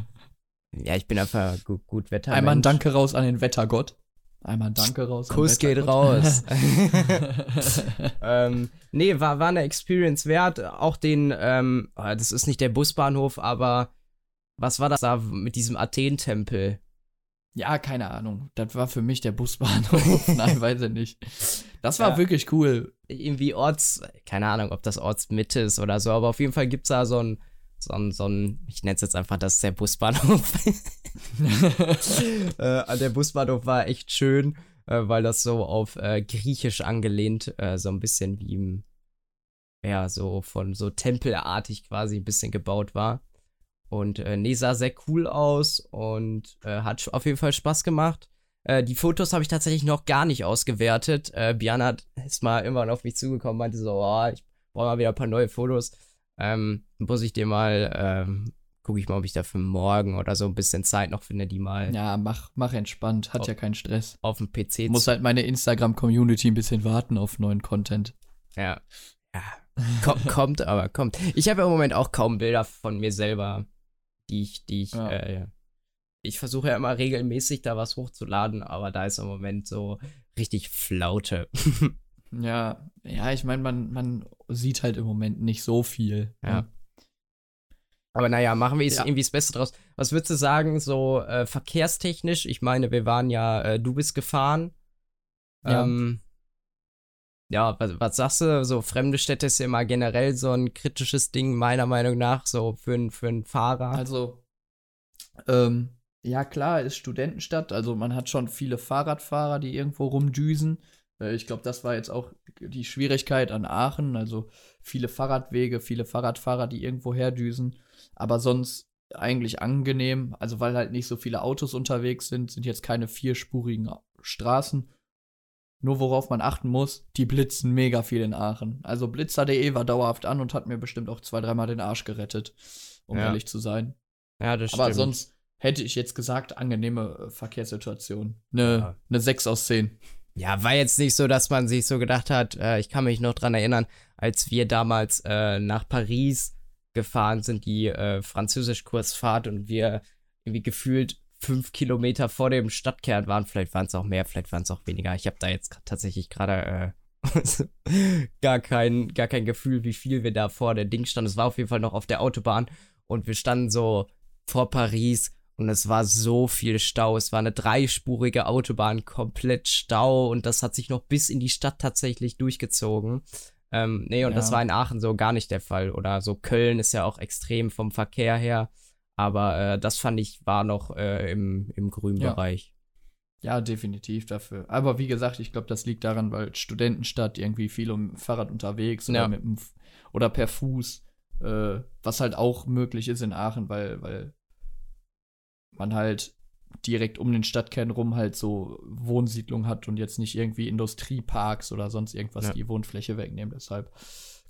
ja, ich bin einfach gut, gut Wetter. Einmal ein Danke raus an den Wettergott. Einmal ein Danke raus. an Kuss geht raus. ähm, nee, war, war eine Experience wert. Auch den, ähm, ah, das ist nicht der Busbahnhof, aber was war das da mit diesem Athen-Tempel? Ja, keine Ahnung. Das war für mich der Busbahnhof. Nein, weiß ich nicht. Das war Ja. wirklich cool. Irgendwie Orts, keine Ahnung, ob das Ortsmitte ist oder so, aber auf jeden Fall gibt's da so ein, so ein, so ein, ich nenne es jetzt einfach, das ist der Busbahnhof. äh, der Busbahnhof war echt schön, äh, weil das so auf äh, Griechisch angelehnt, äh, so ein bisschen wie im, ja, so von so tempelartig quasi ein bisschen gebaut war. Und äh, nee, sah sehr cool aus und äh, hat auf jeden Fall Spaß gemacht. Äh, die Fotos habe ich tatsächlich noch gar nicht ausgewertet. Äh, Biana hat- ist mal irgendwann auf mich zugekommen, meinte so, oh, ich brauche mal wieder ein paar neue Fotos. Ähm, muss ich dir mal, ähm, gucke ich mal, ob ich dafür morgen oder so ein bisschen Zeit noch finde, die mal Ja, mach, mach entspannt. Hat Oh. ja keinen Stress. auf dem PC Muss halt meine Instagram-Community ein bisschen warten auf neuen Content. Ja. ja. Ko kommt aber, kommt. Ich habe im Moment auch kaum Bilder von mir selber, die ich, die ich, Ja. äh, ich versuche ja immer regelmäßig da was hochzuladen, aber da ist im Moment so richtig Flaute. Ja, ja, ich meine, man, man sieht halt im Moment nicht so viel. Ja. aber naja, machen wir jetzt Ja. irgendwie das Beste draus. Was würdest du sagen, so äh, verkehrstechnisch? Ich meine, wir waren ja, äh, du bist gefahren. Ja. Ähm, ja, was, was sagst du? So, fremde Städte ist ja immer generell so ein kritisches Ding, meiner Meinung nach, so für, n- für einen Fahrer. Also, ähm, ja, klar, ist Studentenstadt. Also, man hat schon viele Fahrradfahrer, die irgendwo rumdüsen. Äh, ich glaube, das war jetzt auch die Schwierigkeit an Aachen. Also, viele Fahrradwege, viele Fahrradfahrer, die irgendwo herdüsen. Aber sonst eigentlich angenehm. Also, weil halt nicht so viele Autos unterwegs sind, sind jetzt keine vierspurigen Straßen. Nur worauf man achten muss, die blitzen mega viel in Aachen. Also blitzer.de war dauerhaft an und hat mir bestimmt auch zwei, dreimal den Arsch gerettet, um Ja. ehrlich zu sein. ja, das Aber stimmt. sonst hätte ich jetzt gesagt, angenehme äh, Verkehrssituation. Eine Ja. ne 6 aus 10. Ja, war jetzt nicht so, dass man sich so gedacht hat, äh, ich kann mich noch dran erinnern, als wir damals äh, nach Paris gefahren sind, die äh, Französisch-Kursfahrt und wir irgendwie gefühlt fünf Kilometer vor dem Stadtkern waren. Vielleicht waren es auch mehr, vielleicht waren es auch weniger. Ich habe da jetzt tatsächlich gerade äh, gar, kein, gar kein Gefühl, wie viel wir da vor der Ding standen. Es war auf jeden Fall noch auf der Autobahn und wir standen so vor Paris und es war so viel Stau. Es war eine dreispurige Autobahn, komplett Stau und das hat sich noch bis in die Stadt tatsächlich durchgezogen. Ähm, nee, und das Ja. war in Aachen so gar nicht der Fall. Oder so Köln ist ja auch extrem vom Verkehr her. Aber äh, das fand ich war noch äh, im, im grünen Ja. Bereich. Ja, definitiv dafür. Aber wie gesagt, ich glaube, das liegt daran, weil Studentenstadt irgendwie viel um Fahrrad unterwegs oder Ja. mit dem F oder per Fuß, äh, was halt auch möglich ist in Aachen, weil, weil man halt direkt um den Stadtkern rum halt so Wohnsiedlung hat und jetzt nicht irgendwie Industrieparks oder sonst irgendwas Ja. die Wohnfläche wegnehmen. Deshalb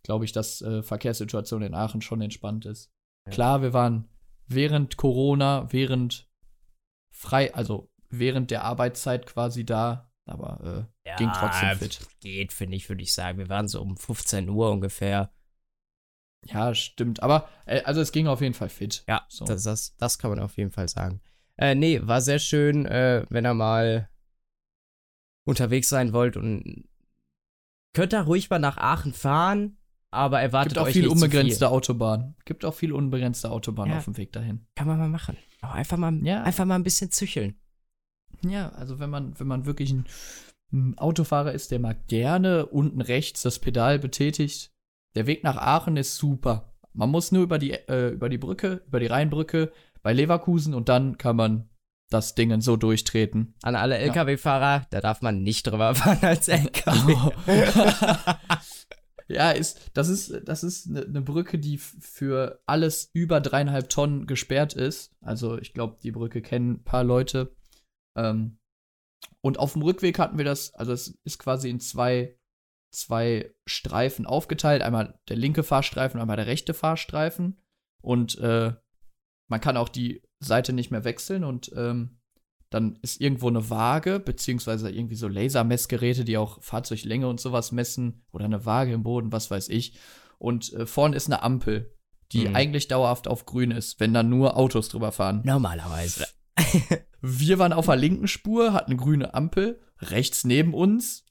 glaube ich, dass äh, Verkehrssituation in Aachen schon entspannt ist. Ja. Klar, wir waren während Corona, während frei, also während der Arbeitszeit quasi da, aber äh, ging trotzdem fit. Geht, finde ich, würde ich sagen. Wir waren so um 15 Uhr ungefähr. Ja, stimmt. Aber äh, also es ging auf jeden Fall fit. Ja, So. das, das, das kann man auf jeden Fall sagen. Äh, nee, war sehr schön, äh, wenn ihr mal unterwegs sein wollt und könnt da ruhig mal nach Aachen fahren, aber erwartet Gibt auch euch viel unbegrenzte viel. Autobahn. Gibt auch viel unbegrenzte Autobahn Ja. auf dem Weg dahin. Kann man mal machen. Aber einfach mal, Ja. einfach mal ein bisschen zücheln. Ja, also wenn man, wenn man wirklich ein, ein Autofahrer ist, der mal gerne unten rechts das Pedal betätigt, der Weg nach Aachen ist super. Man muss nur über die, äh, über die Brücke, über die Rheinbrücke bei Leverkusen und dann kann man das Ding so durchtreten. An alle LKW-Fahrer, da darf man nicht drüber fahren als LKW. ja, ist, das ist, das ist eine ne Brücke, die für alles über dreieinhalb Tonnen gesperrt ist. Also ich glaube, die Brücke kennen ein paar Leute. Ähm, und auf dem Rückweg hatten wir das, also es ist quasi in zwei, zwei Streifen aufgeteilt. Einmal der linke Fahrstreifen, einmal der rechte Fahrstreifen. Und äh, man kann auch die Seite nicht mehr wechseln und ähm, dann ist irgendwo eine Waage, beziehungsweise irgendwie so Lasermessgeräte, die auch Fahrzeuglänge und sowas messen, oder eine Waage im Boden, was weiß ich. Und äh, vorne ist eine Ampel, die Mhm. eigentlich dauerhaft auf grün ist, wenn da nur Autos drüber fahren. Normalerweise. Wir waren auf der linken Spur, hatten eine grüne Ampel. Rechts neben uns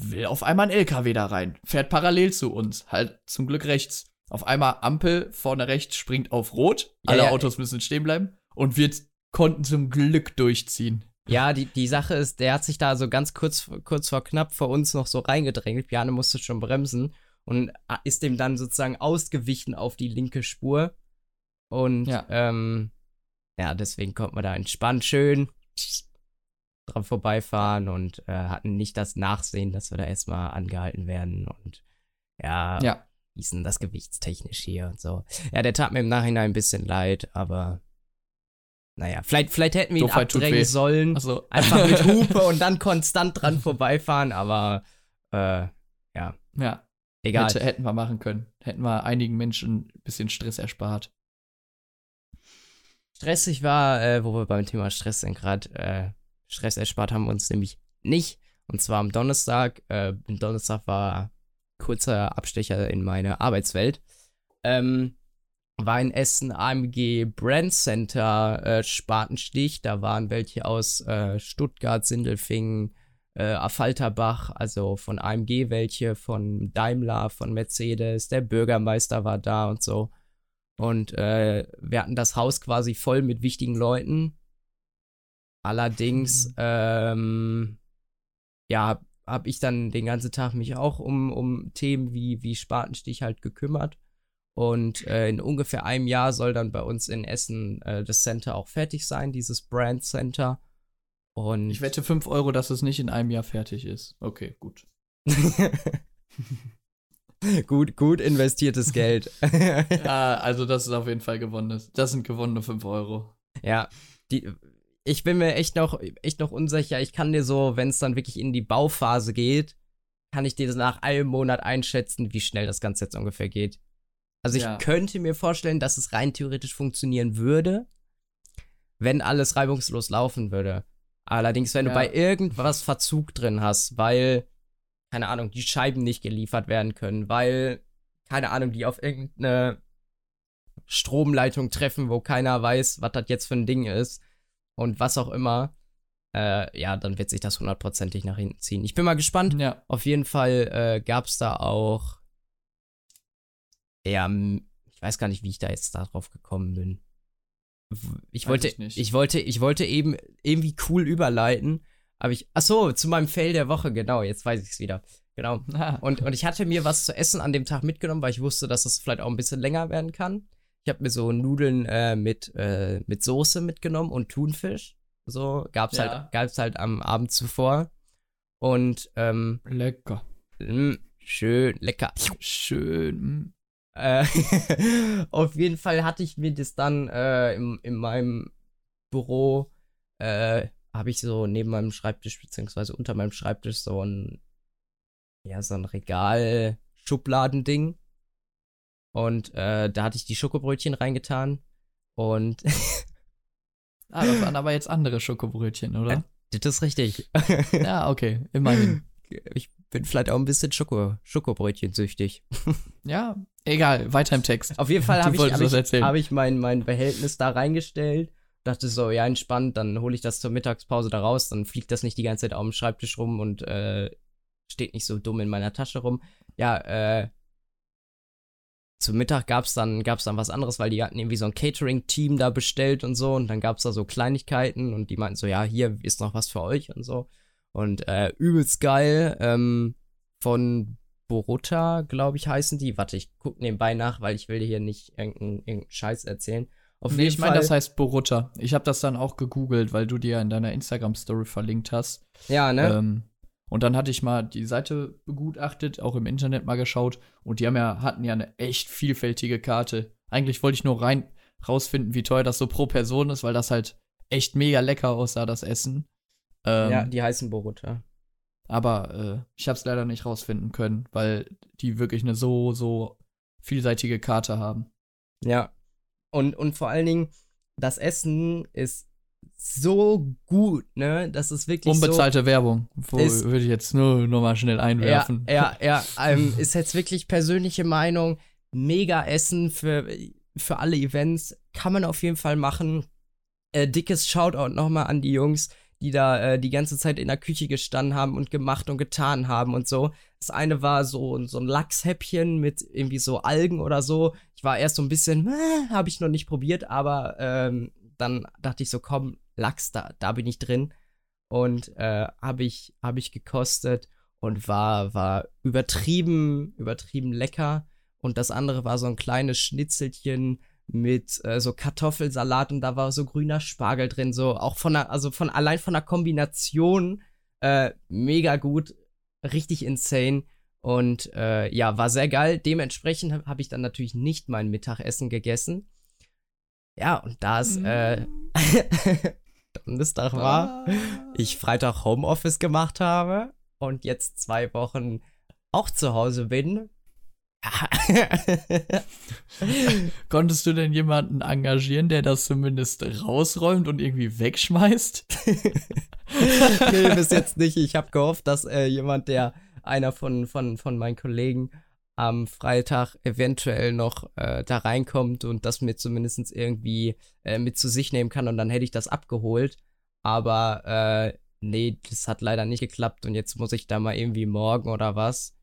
will auf einmal ein LKW da rein. Fährt parallel zu uns. Halt zum Glück rechts. Auf einmal Ampel vorne rechts springt auf Rot. Ja, Alle ja. Autos müssen stehen bleiben. Und wir konnten zum Glück durchziehen. Ja, die, die Sache ist, der hat sich da so ganz kurz, kurz vor knapp vor uns noch so reingedrängelt. Bjarne musste schon bremsen und ist dem dann sozusagen ausgewichen auf die linke Spur. Und Ja. ähm, ja, deswegen konnten wir da entspannt schön dran vorbeifahren und äh, hatten nicht das Nachsehen, dass wir da erstmal angehalten werden und ja, Ja. wie ist denn das gewichtstechnisch hier und so. Ja, der tat mir im Nachhinein ein bisschen leid, aber naja, vielleicht, vielleicht hätten wir ihn Doofheit abdrängen sollen. Also, Einfach mit Hupe und dann konstant dran vorbeifahren, aber äh, ja. egal. Hätte, hätten wir machen können. Hätten wir einigen Menschen ein bisschen Stress erspart. Stressig war, äh, wo wir beim Thema Stress sind, gerade äh, Stress erspart haben wir uns nämlich nicht. Und zwar am Donnerstag. Äh, am Donnerstag war kurzer Abstecher in meine Arbeitswelt. Ähm, war in Essen AMG Brand Center äh, Spatenstich. Da waren welche aus äh, Stuttgart, Sindelfingen, äh, Affalterbach, also von AMG welche, von Daimler, von Mercedes. Der Bürgermeister war da und so. Und äh, wir hatten das Haus quasi voll mit wichtigen Leuten. Allerdings, ähm, ja, habe hab ich dann den ganzen Tag mich auch um, um Themen wie, wie Spatenstich halt gekümmert. Und äh, in ungefähr einem Jahr soll dann bei uns in Essen äh, das Center auch fertig sein, dieses Brand Center. Und Ich wette 5 Euro, dass es nicht in einem Jahr fertig ist. Okay, gut. gut, gut investiertes Geld. ja, also das ist auf jeden Fall gewonnenes. Das sind gewonnene 5 Euro. Ja, die, ich bin mir echt noch, echt noch unsicher. Ich kann dir so, wenn es dann wirklich in die Bauphase geht, kann ich dir nach einem Monat einschätzen, wie schnell das Ganze jetzt ungefähr geht. Also ich Ja. könnte mir vorstellen, dass es rein theoretisch funktionieren würde, wenn alles reibungslos laufen würde. Allerdings, wenn Ja. du bei irgendwas Verzug drin hast, weil, keine Ahnung, die Scheiben nicht geliefert werden können, weil, keine Ahnung, die auf irgendeine Stromleitung treffen, wo keiner weiß, was das jetzt für ein Ding ist und was auch immer, äh, ja, dann wird sich das hundertprozentig nach hinten ziehen. Ich bin mal gespannt. Ja. Auf jeden Fall äh, gab es da auch, ja, m- ich weiß gar nicht, wie ich da jetzt darauf gekommen bin. Ich Weiß wollte, ich ich wollte, ich wollte eben irgendwie cool überleiten, aber ich, ach so, zu meinem Fail der Woche, genau, jetzt weiß ich es wieder. Genau. Und, und ich hatte mir was zu essen an dem Tag mitgenommen, weil ich wusste, dass es vielleicht auch ein bisschen länger werden kann. Ich habe mir so Nudeln äh, mit, äh, mit Soße mitgenommen und Thunfisch. So gab's Ja. halt, gab's halt am Abend zuvor. Und ähm, lecker. mh, schön lecker. Schön. Äh, auf jeden Fall hatte ich mir das dann äh, im, in meinem Büro, äh, habe ich so neben meinem Schreibtisch, beziehungsweise unter meinem Schreibtisch so ein, ja, so ein Regal-Schubladending. Und äh, da hatte ich die Schokobrötchen reingetan. Und Ah, das waren aber jetzt andere Schokobrötchen, oder? das ist richtig. ja, okay, immerhin. ich bin vielleicht auch ein bisschen Schoko, Schokobrötchen süchtig. Ja, egal, weiter im Text. Auf jeden Fall habe ich, hab ich, hab ich mein, mein Behältnis da reingestellt. Dachte so, ja, entspannt, dann hole ich das zur Mittagspause da raus, dann fliegt das nicht die ganze Zeit auf dem Schreibtisch rum und äh, steht nicht so dumm in meiner Tasche rum. Ja, äh, zum Mittag gab's dann, gab's dann was anderes, weil die hatten irgendwie so ein Catering-Team da bestellt und so und dann gab's da so Kleinigkeiten und die meinten so, ja, hier ist noch was für euch und so. Und äh, übelst geil, ähm, von Borutta, glaube ich, heißen die. Warte, ich guck nebenbei nach, weil ich will dir hier nicht irgendeinen irgendeinen Scheiß erzählen. Auf Nee, jeden ich meine, das heißt Borutta. Ich habe das dann auch gegoogelt, weil du dir in deiner Instagram-Story verlinkt hast. ja, ne? Ähm, und dann hatte ich mal die Seite begutachtet, auch im Internet mal geschaut. Und die haben ja, hatten ja eine echt vielfältige Karte. Eigentlich wollte ich nur rein rausfinden, wie teuer das so pro Person ist, weil das halt echt mega lecker aussah, das Essen. Ähm, ja, die heißen Borutta. aber äh, ich habe es leider nicht rausfinden können, weil die wirklich eine so, so vielseitige Karte haben. Ja. Und, und vor allen Dingen, das Essen ist so gut, ne? Das ist wirklich Unbezahlte Werbung. Wo- Ist- Würde ich jetzt nur, nur mal schnell so. einwerfen. Ja, ja, ja. Ähm, ist jetzt wirklich persönliche Meinung. Mega Essen für, für alle Events. Kann man auf jeden Fall machen. äh, dickes Shoutout nochmal an die Jungs, die da äh, die ganze Zeit in der Küche gestanden haben und gemacht und getan haben und so. Das eine war so, so ein Lachshäppchen mit irgendwie so Algen oder so. Ich war erst so ein bisschen, habe ich noch nicht probiert, aber ähm, dann dachte ich so, komm, Lachs, da, da bin ich drin. Und äh, habe ich, hab ich gekostet und war, war übertrieben, übertrieben lecker. Und das andere war so ein kleines Schnitzelchen mit äh, so Kartoffelsalat und da war so grüner Spargel drin, so auch von der, also von allein von der Kombination äh, mega gut, richtig insane und äh, ja, war sehr geil. Dementsprechend habe hab ich dann natürlich nicht mein Mittagessen gegessen. Ja, und da es äh, mm. Donnerstag war, ah. ich Freitag Homeoffice gemacht habe und jetzt zwei Wochen auch zu Hause bin, Konntest du denn jemanden engagieren, der das zumindest rausräumt und irgendwie wegschmeißt? nee, bis jetzt nicht. Ich habe gehofft, dass äh, jemand, der einer von, von, von meinen Kollegen am Freitag eventuell noch äh, da reinkommt und das mir zumindest irgendwie äh, mit zu sich nehmen kann und dann hätte ich das abgeholt. Aber äh, nee, das hat leider nicht geklappt und jetzt muss ich da mal irgendwie morgen oder was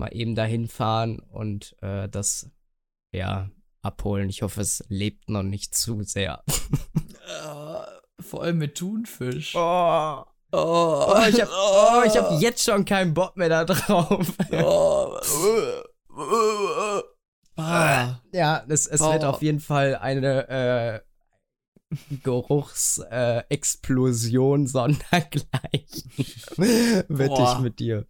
mal eben dahin fahren und äh, das ja abholen. Ich hoffe, es lebt noch nicht zu sehr. uh, vor allem mit Thunfisch. Oh. Oh, oh, ich habe oh, hab oh, jetzt schon keinen Bock mehr da drauf. Oh. ah. Ja, es, es wird auf jeden Fall eine äh, Geruchsexplosion äh, sondergleichen. Wette ich mit dir.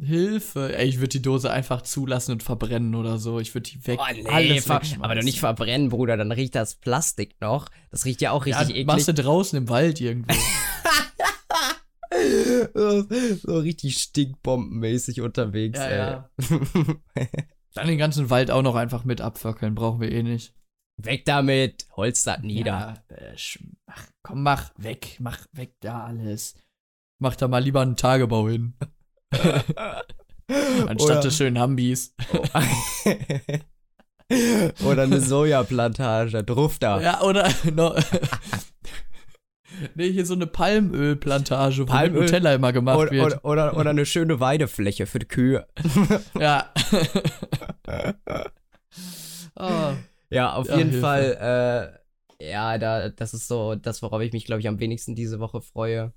Hilfe. Ey, ich würde die Dose einfach zulassen und verbrennen oder so. Ich würde die weg. Oh, nee, alles aber doch nicht verbrennen, Bruder. Dann riecht das Plastik noch. Das riecht ja auch richtig ja, eklig. Machst du draußen im Wald irgendwo. so, so, richtig stinkbombenmäßig unterwegs, ja, ey. Ja. Dann den ganzen Wald auch noch einfach mit abfackeln. Brauchen wir eh nicht. Weg damit. Holz das nieder. Äh, ach, komm, mach weg. Mach weg da alles. Mach da mal lieber einen Tagebau hin. Anstatt oder, des schönen Hambis. oder eine Sojaplantage, da. Ja, oder no, Nee, hier so eine Palmölplantage, wo Palmöl, Nutella immer gemacht oder, wird. Oder, oder, oder, eine schöne Weidefläche für die Kühe. ja. oh. Ja, auf ja, jeden Hilfe. Fall, äh, ja, da, das ist so das, worauf ich mich, glaube ich, am wenigsten diese Woche freue.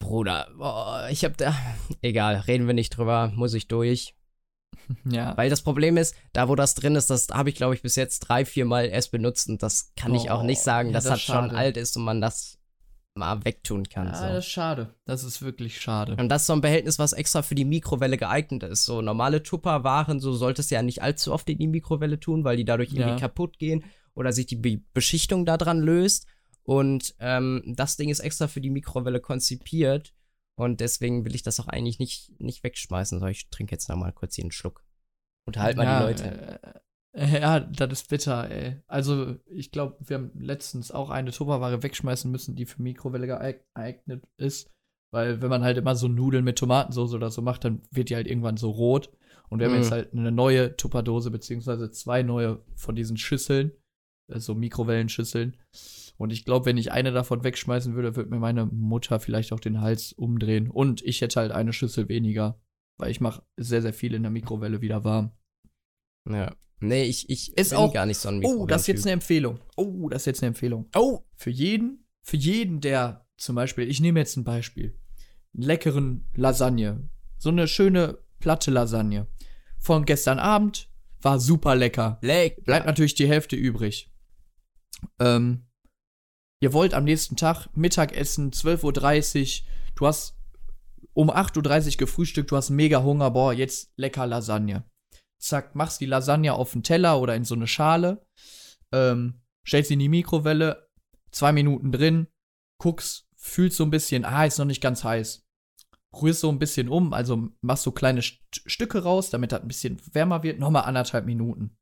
Bruder, boah, ich hab da. Egal, reden wir nicht drüber, muss ich durch. Ja. Weil das Problem ist, da wo das drin ist, das habe ich, glaube ich, bis jetzt drei, vier Mal erst benutzt und das kann oh, ich auch nicht sagen, ja, dass das, das schon alt ist und man das mal wegtun kann. Ja, so. das ist schade. Das ist wirklich schade. Und das ist so ein Behältnis, was extra für die Mikrowelle geeignet ist. So normale Tupperwaren, so solltest du ja nicht allzu oft in die Mikrowelle tun, weil die dadurch ja. irgendwie kaputt gehen oder sich die Be Beschichtung daran löst. Und ähm, das Ding ist extra für die Mikrowelle konzipiert. Und deswegen will ich das auch eigentlich nicht, nicht wegschmeißen. So, ich trinke jetzt noch mal kurz hier einen Schluck. Unterhalt mal ja, die Leute. Äh, ja, das ist bitter, ey. Also, ich glaube, wir haben letztens auch eine Tupperware wegschmeißen müssen, die für Mikrowelle geeignet ist. Weil, wenn man halt immer so Nudeln mit Tomatensauce oder so macht, dann wird die halt irgendwann so rot. Und wir mm. haben jetzt mhm. halt eine neue Tupperdose, beziehungsweise zwei neue von diesen Schüsseln, äh, so Mikrowellenschüsseln. Und ich glaube, wenn ich eine davon wegschmeißen würde, würde mir meine Mutter vielleicht auch den Hals umdrehen. Und ich hätte halt eine Schüssel weniger. Weil ich mache sehr, sehr viel in der Mikrowelle wieder warm. Ja. Nee, ich, ich ist auch gar nicht so ein Oh, das ist jetzt eine Empfehlung. Oh, das ist jetzt eine Empfehlung. Oh, für jeden, für jeden, der zum Beispiel, ich nehme jetzt ein Beispiel. Einen leckeren Lasagne. So eine schöne platte Lasagne. Von gestern Abend war super lecker. Leck. Bleibt natürlich die Hälfte übrig. Ähm, ihr wollt am nächsten Tag Mittagessen, 12.30 Uhr, du hast um 8.30 Uhr gefrühstückt, du hast mega Hunger, boah, jetzt lecker Lasagne. Zack, machst die Lasagne auf den Teller oder in so eine Schale, ähm, stellst sie in die Mikrowelle, zwei Minuten drin, guckst, fühlst so ein bisschen, ah, ist noch nicht ganz heiß. Rührst so ein bisschen um, also machst so kleine St Stücke raus, damit das ein bisschen wärmer wird, nochmal anderthalb Minuten.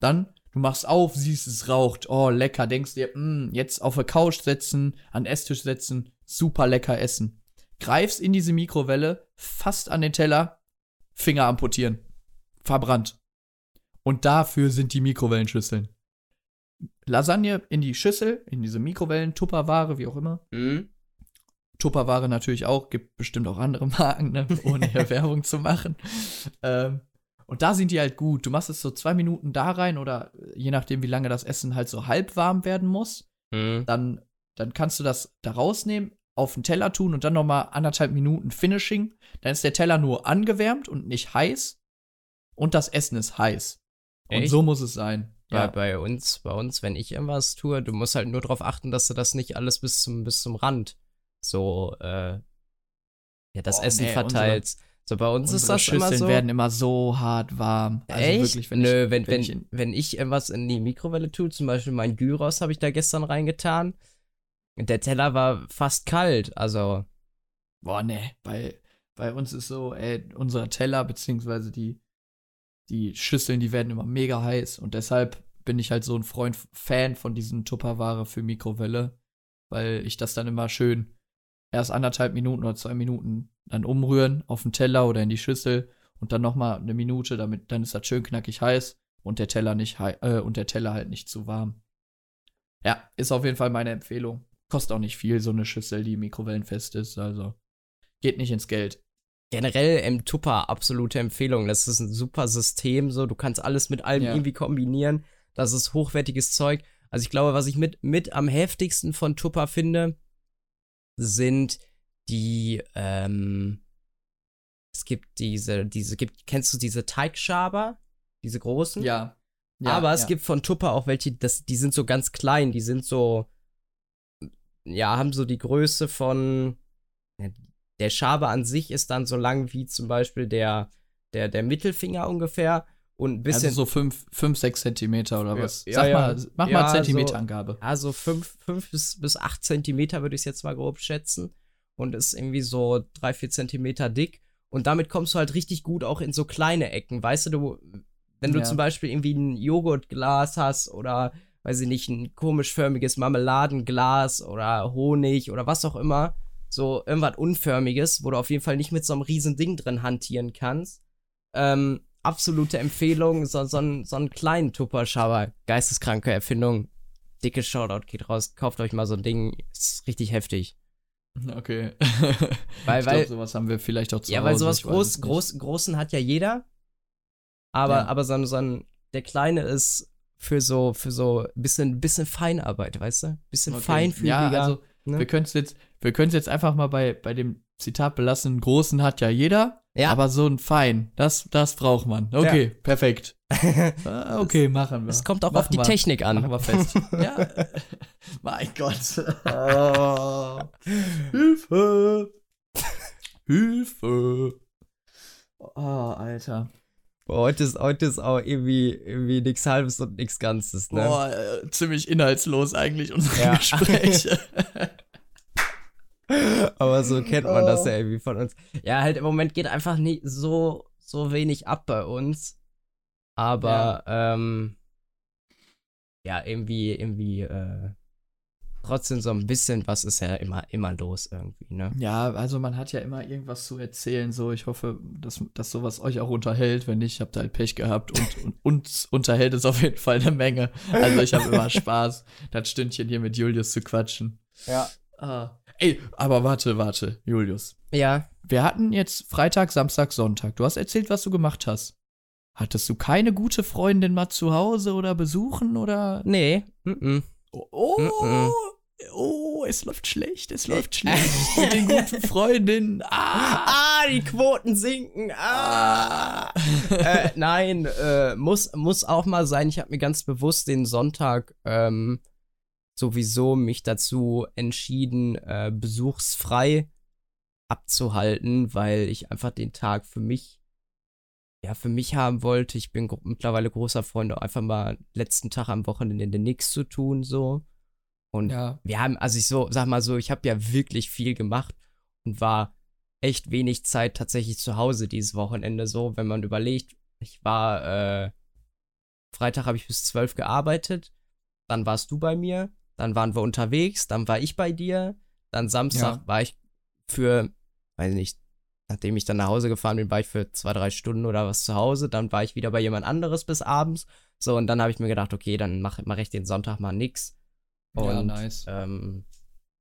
Dann Du machst auf, siehst es raucht, oh lecker, denkst dir, mh, mm, jetzt auf der Couch setzen, an den Esstisch setzen, super lecker essen. Greifst in diese Mikrowelle, fast an den Teller, Finger amputieren. Verbrannt. Und dafür sind die Mikrowellenschüsseln. Lasagne in die Schüssel, in diese Mikrowellen, Tupperware, wie auch immer. Mhm. Tupperware natürlich auch, gibt bestimmt auch andere Marken, ne? ohne hier Werbung zu machen. Ähm, und da sind die halt gut. Du machst es so zwei Minuten da rein oder je nachdem, wie lange das Essen halt so halb warm werden muss. Mhm. Dann, dann kannst du das da rausnehmen, auf den Teller tun und dann noch mal anderthalb Minuten Finishing. Dann ist der Teller nur angewärmt und nicht heiß. Und das Essen ist heiß. Und Echt? so muss es sein. Ja, bei uns, bei uns, wenn ich irgendwas tue, du musst halt nur darauf achten, dass du das nicht alles bis zum, bis zum Rand so, äh, ja, das Boah, Essen nee, verteilst. So, bei uns ist Unsere das immer Schüsseln so. werden immer so hart warm. Also Echt? wirklich, wenn Nö, ich, wenn, wenn, ich in, wenn ich irgendwas in die Mikrowelle tue, zum Beispiel mein Gyros habe ich da gestern reingetan. Der Teller war fast kalt, also. Boah, ne, bei, bei uns ist so, ey, unser Teller, beziehungsweise die, die Schüsseln, die werden immer mega heiß. Und deshalb bin ich halt so ein Freund, Fan von diesen Tupperware für Mikrowelle, weil ich das dann immer schön erst anderthalb Minuten oder zwei Minuten dann umrühren auf den Teller oder in die Schüssel und dann noch mal eine Minute, damit dann ist das schön knackig heiß und der Teller nicht äh, und der Teller halt nicht zu warm. Ja, ist auf jeden Fall meine Empfehlung. Kostet auch nicht viel so eine Schüssel, die mikrowellenfest ist, also geht nicht ins Geld. Generell im Tupper absolute Empfehlung. Das ist ein super System, so. Du kannst alles mit allem Ja. irgendwie kombinieren. Das ist hochwertiges Zeug. Also ich glaube, was ich mit, mit am heftigsten von Tupper finde, sind die, ähm, es gibt diese, diese, gibt, kennst du diese Teigschaber? Diese großen? Ja. ja Aber es ja. gibt von Tupper auch welche, das, die sind so ganz klein, die sind so, ja, haben so die Größe von, der Schaber an sich ist dann so lang wie zum Beispiel der, der, der Mittelfinger ungefähr und ein bisschen, also so 5, 5 6 Zentimeter oder was? ja, Sag ja. mal, mach Ja, mal so- Zentimeterangabe. also fünf, fünf bis, bis acht Zentimeter würde ich jetzt mal grob schätzen und ist irgendwie so drei, vier Zentimeter dick und damit kommst du halt richtig gut auch in so kleine Ecken, weißt du, du, wenn du zum Beispiel irgendwie ein Joghurtglas hast oder, weiß ich nicht, ein komisch förmiges Marmeladenglas oder Honig oder was auch immer, so irgendwas Unförmiges, wo du auf jeden Fall nicht mit so einem riesen Ding drin hantieren kannst, ähm, absolute Empfehlung, so, so, einen, so einen kleinen Tupperschauer, geisteskranke Erfindung, dicke Shoutout geht raus, kauft euch mal so ein Ding, ist richtig heftig. Okay. Weil- ich weil- sowas haben wir vielleicht auch zu ja, Hause. weil sowas groß, groß, großen hat ja jeder, aber, Ja. aber so, ein- so ein, der kleine ist für so, für so bisschen, bisschen Feinarbeit, weißt du? Bisschen Okay. feinfühliger. Ja, also ne? wir können es jetzt, wir können es jetzt einfach mal bei, bei dem Zitat belassen. Großen hat ja jeder, Ja. aber so ein Fein, das, das braucht man. Okay, perfekt. Ah, okay, machen wir. es kommt auch Machen auf die wir. Technik an. Machen wir fest. ja. mein Gott. Oh. Hilfe. Hilfe. Oh, Alter. Boah, heute ist, heute ist auch irgendwie, irgendwie nichts Halbes und nichts Ganzes, ne? Boah, äh, ziemlich inhaltslos eigentlich unsere Ja. Gespräche. Aber so kennt man das ja irgendwie von uns. Ja, halt im Moment geht einfach nicht so, so wenig ab bei uns. Aber, ähm, ja, irgendwie, irgendwie, äh, trotzdem so ein bisschen was ist ja immer, immer los irgendwie, ne? ja, also man hat ja immer irgendwas zu erzählen. So, ich hoffe, dass, dass sowas euch auch unterhält. Wenn nicht, habt ihr halt Pech gehabt und, und uns unterhält es auf jeden Fall eine Menge. Also ich habe immer Spaß, das Stündchen hier mit Julius zu quatschen. Ja. Ah. Ey, aber warte, warte, Julius. Ja. Wir hatten jetzt Freitag, Samstag, Sonntag. Du hast erzählt, was du gemacht hast. Hattest du keine gute Freundin mal zu Hause oder besuchen oder? Nee. Mm Oh, oh, Mm-mm. oh es läuft schlecht, es läuft schlecht mit den guten Freundinnen. Ah, Ah, die Quoten sinken. Ah. äh, nein, äh, muss, muss auch mal sein. Ich habe mir ganz bewusst den Sonntag ähm, sowieso mich dazu entschieden, äh, besuchsfrei abzuhalten, weil ich einfach den Tag für mich, ja, für mich haben wollte. Ich bin mittlerweile großer Freund, auch einfach mal letzten Tag am Wochenende nichts zu tun, so. Und Ja, wir haben, also ich so, sag mal so, ich habe ja wirklich viel gemacht und war echt wenig Zeit tatsächlich zu Hause dieses Wochenende so, wenn man überlegt, ich war, äh, Freitag habe ich bis zwölf gearbeitet, dann warst du bei mir, dann waren wir unterwegs, dann war ich bei dir, dann Samstag Ja. war ich für, weiß nicht, nachdem ich dann nach Hause gefahren bin, war ich für zwei, drei Stunden oder was zu Hause. Dann war ich wieder bei jemand anderes bis abends. So, und dann habe ich mir gedacht, okay, dann mache mach ich den Sonntag mal nix. Und, Ja, nice. Ähm,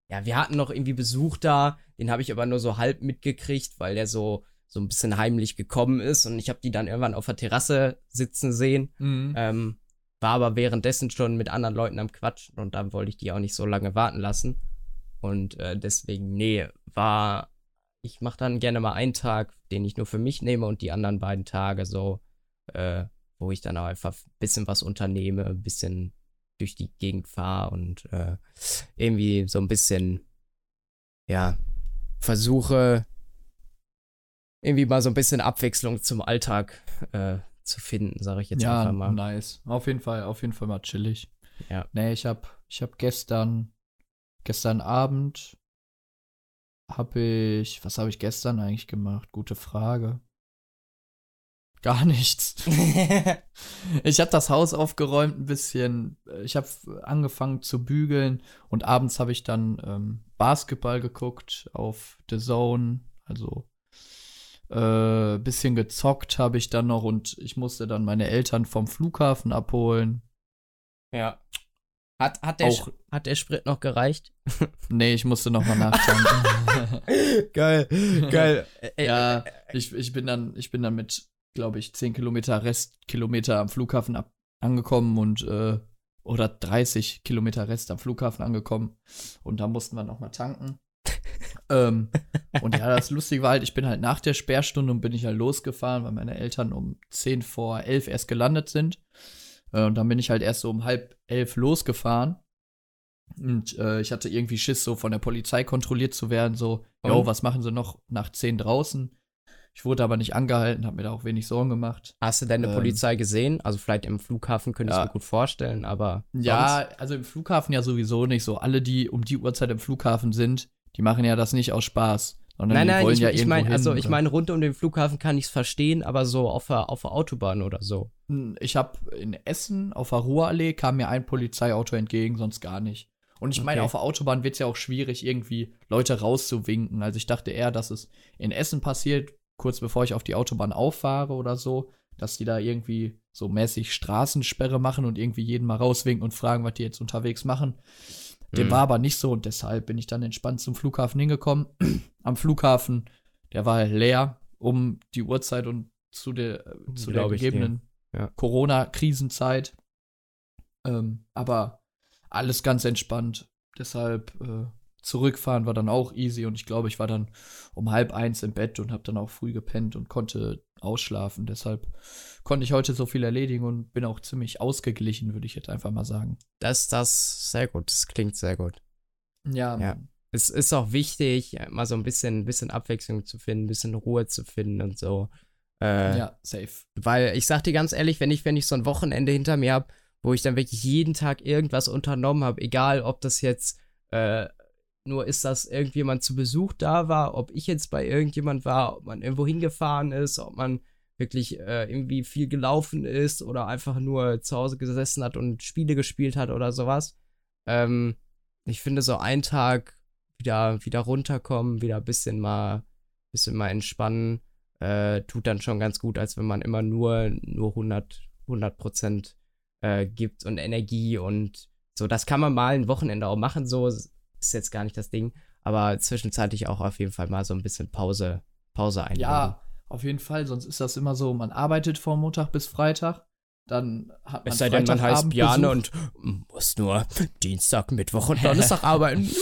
ja, wir hatten noch irgendwie Besuch da, den habe ich aber nur so halb mitgekriegt, weil der so, so ein bisschen heimlich gekommen ist und ich habe die dann irgendwann auf der Terrasse sitzen sehen. Mhm. Ähm, war aber währenddessen schon mit anderen Leuten am Quatschen und dann wollte ich die auch nicht so lange warten lassen. Und äh, deswegen, nee, war, ich mache dann gerne mal einen Tag, den ich nur für mich nehme und die anderen beiden Tage so, äh, wo ich dann auch einfach ein bisschen was unternehme, ein bisschen durch die Gegend fahre und äh, irgendwie so ein bisschen, ja, versuche irgendwie mal so ein bisschen Abwechslung zum Alltag äh, zu finden, sage ich jetzt ja, einfach mal. nice. Auf jeden Fall, auf jeden Fall mal chillig. Ja. Nee, ich hab, ich hab gestern, gestern Abend habe ich, was habe ich gestern eigentlich gemacht? Gute Frage. Gar nichts. ich habe das Haus aufgeräumt ein bisschen. Ich habe angefangen zu bügeln und abends habe ich dann ähm, Basketball geguckt auf The Zone. Also äh, bisschen gezockt habe ich dann noch und ich musste dann meine Eltern vom Flughafen abholen. Ja. Hat, hat, der, Auch- hat der Sprit noch gereicht? Nee, ich musste noch mal nachtanken. geil, geil. Ja, ich, ich bin dann, ich bin dann mit, glaube ich, 10 Kilometer Restkilometer am Flughafen ab, angekommen und äh, oder 30 Kilometer Rest am Flughafen angekommen und da mussten wir noch mal tanken. Ähm, und ja, das Lustige war halt, ich bin halt nach der Sperrstunde und bin ich halt losgefahren, weil meine Eltern um 10 vor 11 erst gelandet sind. Äh, und dann bin ich halt erst so um halb elf losgefahren. Und äh, ich hatte irgendwie Schiss, so von der Polizei kontrolliert zu werden, so, jo, was machen sie noch nach 10 draußen? Ich wurde aber nicht angehalten, habe mir da auch wenig Sorgen gemacht. Hast du deine Ähm, Polizei gesehen? Also vielleicht im Flughafen könnte ich Ja. mir gut vorstellen, aber Ja, sonst? also im Flughafen ja sowieso nicht so. Alle, die um die Uhrzeit im Flughafen sind, die machen ja das nicht aus Spaß, sondern Nein, die nein, wollen ich, ja ich meine, also ich oder? meine, rund um den Flughafen kann ich es verstehen, aber so auf der, auf der Autobahn oder so. Ich habe in Essen auf der Ruhrallee kam mir ein Polizeiauto entgegen, sonst gar nicht. Und ich meine, Okay. auf der Autobahn wird es ja auch schwierig, irgendwie Leute rauszuwinken. Also ich dachte eher, dass es in Essen passiert, kurz bevor ich auf die Autobahn auffahre oder so, dass die da irgendwie so mäßig Straßensperre machen und irgendwie jeden mal rauswinken und fragen, was die jetzt unterwegs machen. Dem Hm. war aber nicht so und deshalb bin ich dann entspannt zum Flughafen hingekommen. Am Flughafen, der war leer um die Uhrzeit und zu der, äh, zu der gegebenen Ja. Corona-Krisenzeit. Ähm, aber alles ganz entspannt. Deshalb äh, zurückfahren war dann auch easy und ich glaube, ich war dann um halb eins im Bett und habe dann auch früh gepennt und konnte ausschlafen. Deshalb konnte ich heute so viel erledigen und bin auch ziemlich ausgeglichen, würde ich jetzt einfach mal sagen. Das, das, sehr gut, das klingt sehr gut. Ja, Ja. Es ist auch wichtig, mal so ein bisschen, ein bisschen Abwechslung zu finden, ein bisschen Ruhe zu finden und so. Äh, ja, safe. Weil ich sag dir ganz ehrlich, wenn ich, wenn ich so ein Wochenende hinter mir habe, wo ich dann wirklich jeden Tag irgendwas unternommen habe, egal ob das jetzt äh, nur ist, dass irgendjemand zu Besuch da war, ob ich jetzt bei irgendjemand war, ob man irgendwo hingefahren ist, ob man wirklich äh, irgendwie viel gelaufen ist oder einfach nur zu Hause gesessen hat und Spiele gespielt hat oder sowas. Ähm, ich finde so einen Tag wieder, wieder runterkommen, wieder ein bisschen mal, bisschen mal entspannen, äh, tut dann schon ganz gut, als wenn man immer nur, nur 100, 100 Prozent äh, gibt und Energie und so. Das kann man mal ein Wochenende auch machen, so ist jetzt gar nicht das Ding, aber zwischenzeitlich auch auf jeden Fall mal so ein bisschen Pause, Pause einlegen. Ja, auf jeden Fall. Sonst ist das immer so, man arbeitet von Montag bis Freitag. Dann hat man Es sei denn, man heißt Bjane und muss nur Dienstag, Mittwoch und Donnerstag arbeiten.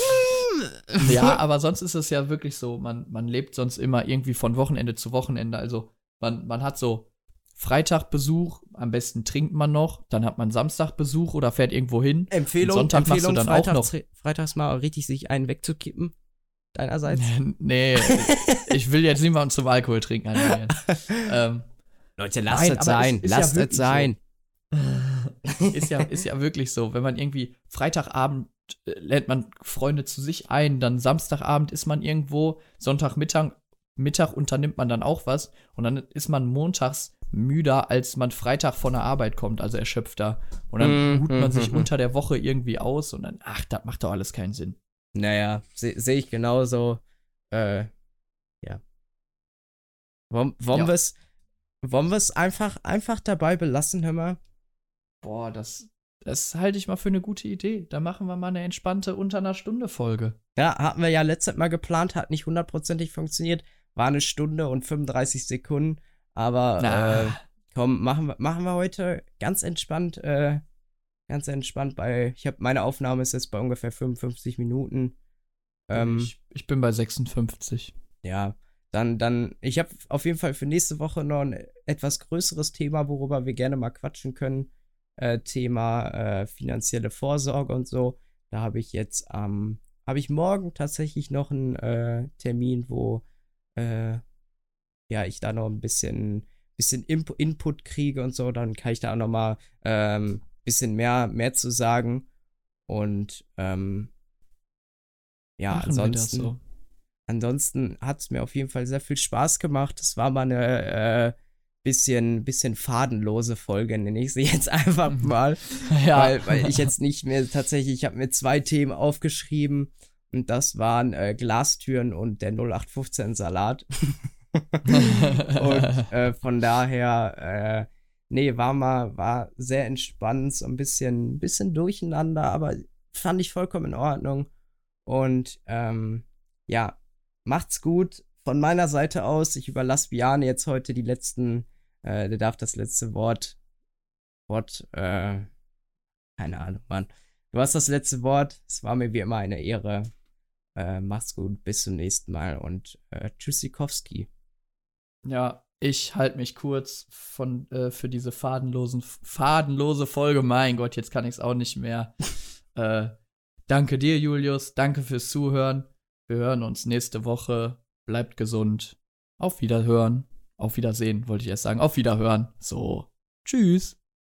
Ja, aber sonst ist es ja wirklich so, man, man lebt sonst immer irgendwie von Wochenende zu Wochenende. Also man, man hat so Freitagbesuch, am besten trinkt man noch, dann hat man Samstagbesuch oder fährt irgendwo hin. Empfehlung, Sonntag machst du Empfehlung dann auch freitags, freitags mal richtig sich einen wegzukippen. Deinerseits. nee, ich will jetzt niemanden zum Alkohol trinken animieren. ähm, Leute, lasst Nein, es sein. es ist ja lasst es wirklich sein. ist ja, ist ja wirklich so. Wenn man irgendwie Freitagabend äh, lädt man Freunde zu sich ein, dann Samstagabend ist man irgendwo, Sonntagmittag Mittag unternimmt man dann auch was und dann ist man montags müder, als man Freitag von der Arbeit kommt, also erschöpfter. Und dann Mm, ruht man mm, sich mm, unter der Woche irgendwie aus und dann, ach, das macht doch alles keinen Sinn. Naja, sehe seh ich genauso. Äh, ja. Wollen, wollen Ja. wir es wollen wir's einfach, einfach dabei belassen, hör mal? Boah, das, das halte ich mal für eine gute Idee. Da machen wir mal eine entspannte unter einer Stunde Folge. Ja, hatten wir ja letztes Mal geplant, hat nicht hundertprozentig funktioniert. War eine Stunde und 35 Sekunden. Aber äh, komm, machen wir, machen wir heute ganz entspannt, äh, ganz entspannt bei. Ich habe meine Aufnahme ist jetzt bei ungefähr 55 Minuten. Ähm, ich, ich bin bei 56. ja, dann, dann, ich habe auf jeden Fall für nächste Woche noch ein etwas größeres Thema, worüber wir gerne mal quatschen können. Äh, Thema äh, finanzielle Vorsorge und so. Da habe ich jetzt am, habe ich morgen tatsächlich noch einen äh, Termin, wo äh, ja ich da noch ein bisschen, bisschen Input kriege und so. Dann kann ich da auch noch mal ähm, bisschen mehr, mehr zu sagen. Und ähm, ja, Machen ansonsten so. ansonsten hat es mir auf jeden Fall sehr viel Spaß gemacht. Es war mal eine äh, bisschen, bisschen fadenlose Folge, nenne ich sie jetzt einfach mal. Ja, Weil, weil ich jetzt nicht mehr tatsächlich, ich habe mir zwei Themen aufgeschrieben und das waren äh, Glastüren und der 0815 Salat. und äh, von daher, äh, nee, war mal, war sehr entspannt, so ein bisschen, bisschen durcheinander, aber fand ich vollkommen in Ordnung. Und ähm, ja, macht's gut. Von meiner Seite aus, ich überlasse Biane jetzt heute die letzten, äh, der darf das letzte Wort, Wort, äh, keine Ahnung, Mann. Du hast das letzte Wort. Es war mir wie immer eine Ehre. Äh, mach's gut, bis zum nächsten Mal und äh, Tschüssikowski. Ja, ich halte mich kurz von, äh, für diese fadenlosen, fadenlose Folge. Mein Gott, jetzt kann ich es auch nicht mehr. äh, danke dir, Julius. Danke fürs Zuhören. Wir hören uns nächste Woche. Bleibt gesund. Auf Wiederhören. Auf Wiedersehen, wollte ich erst sagen. Auf Wiederhören. So. Tschüss.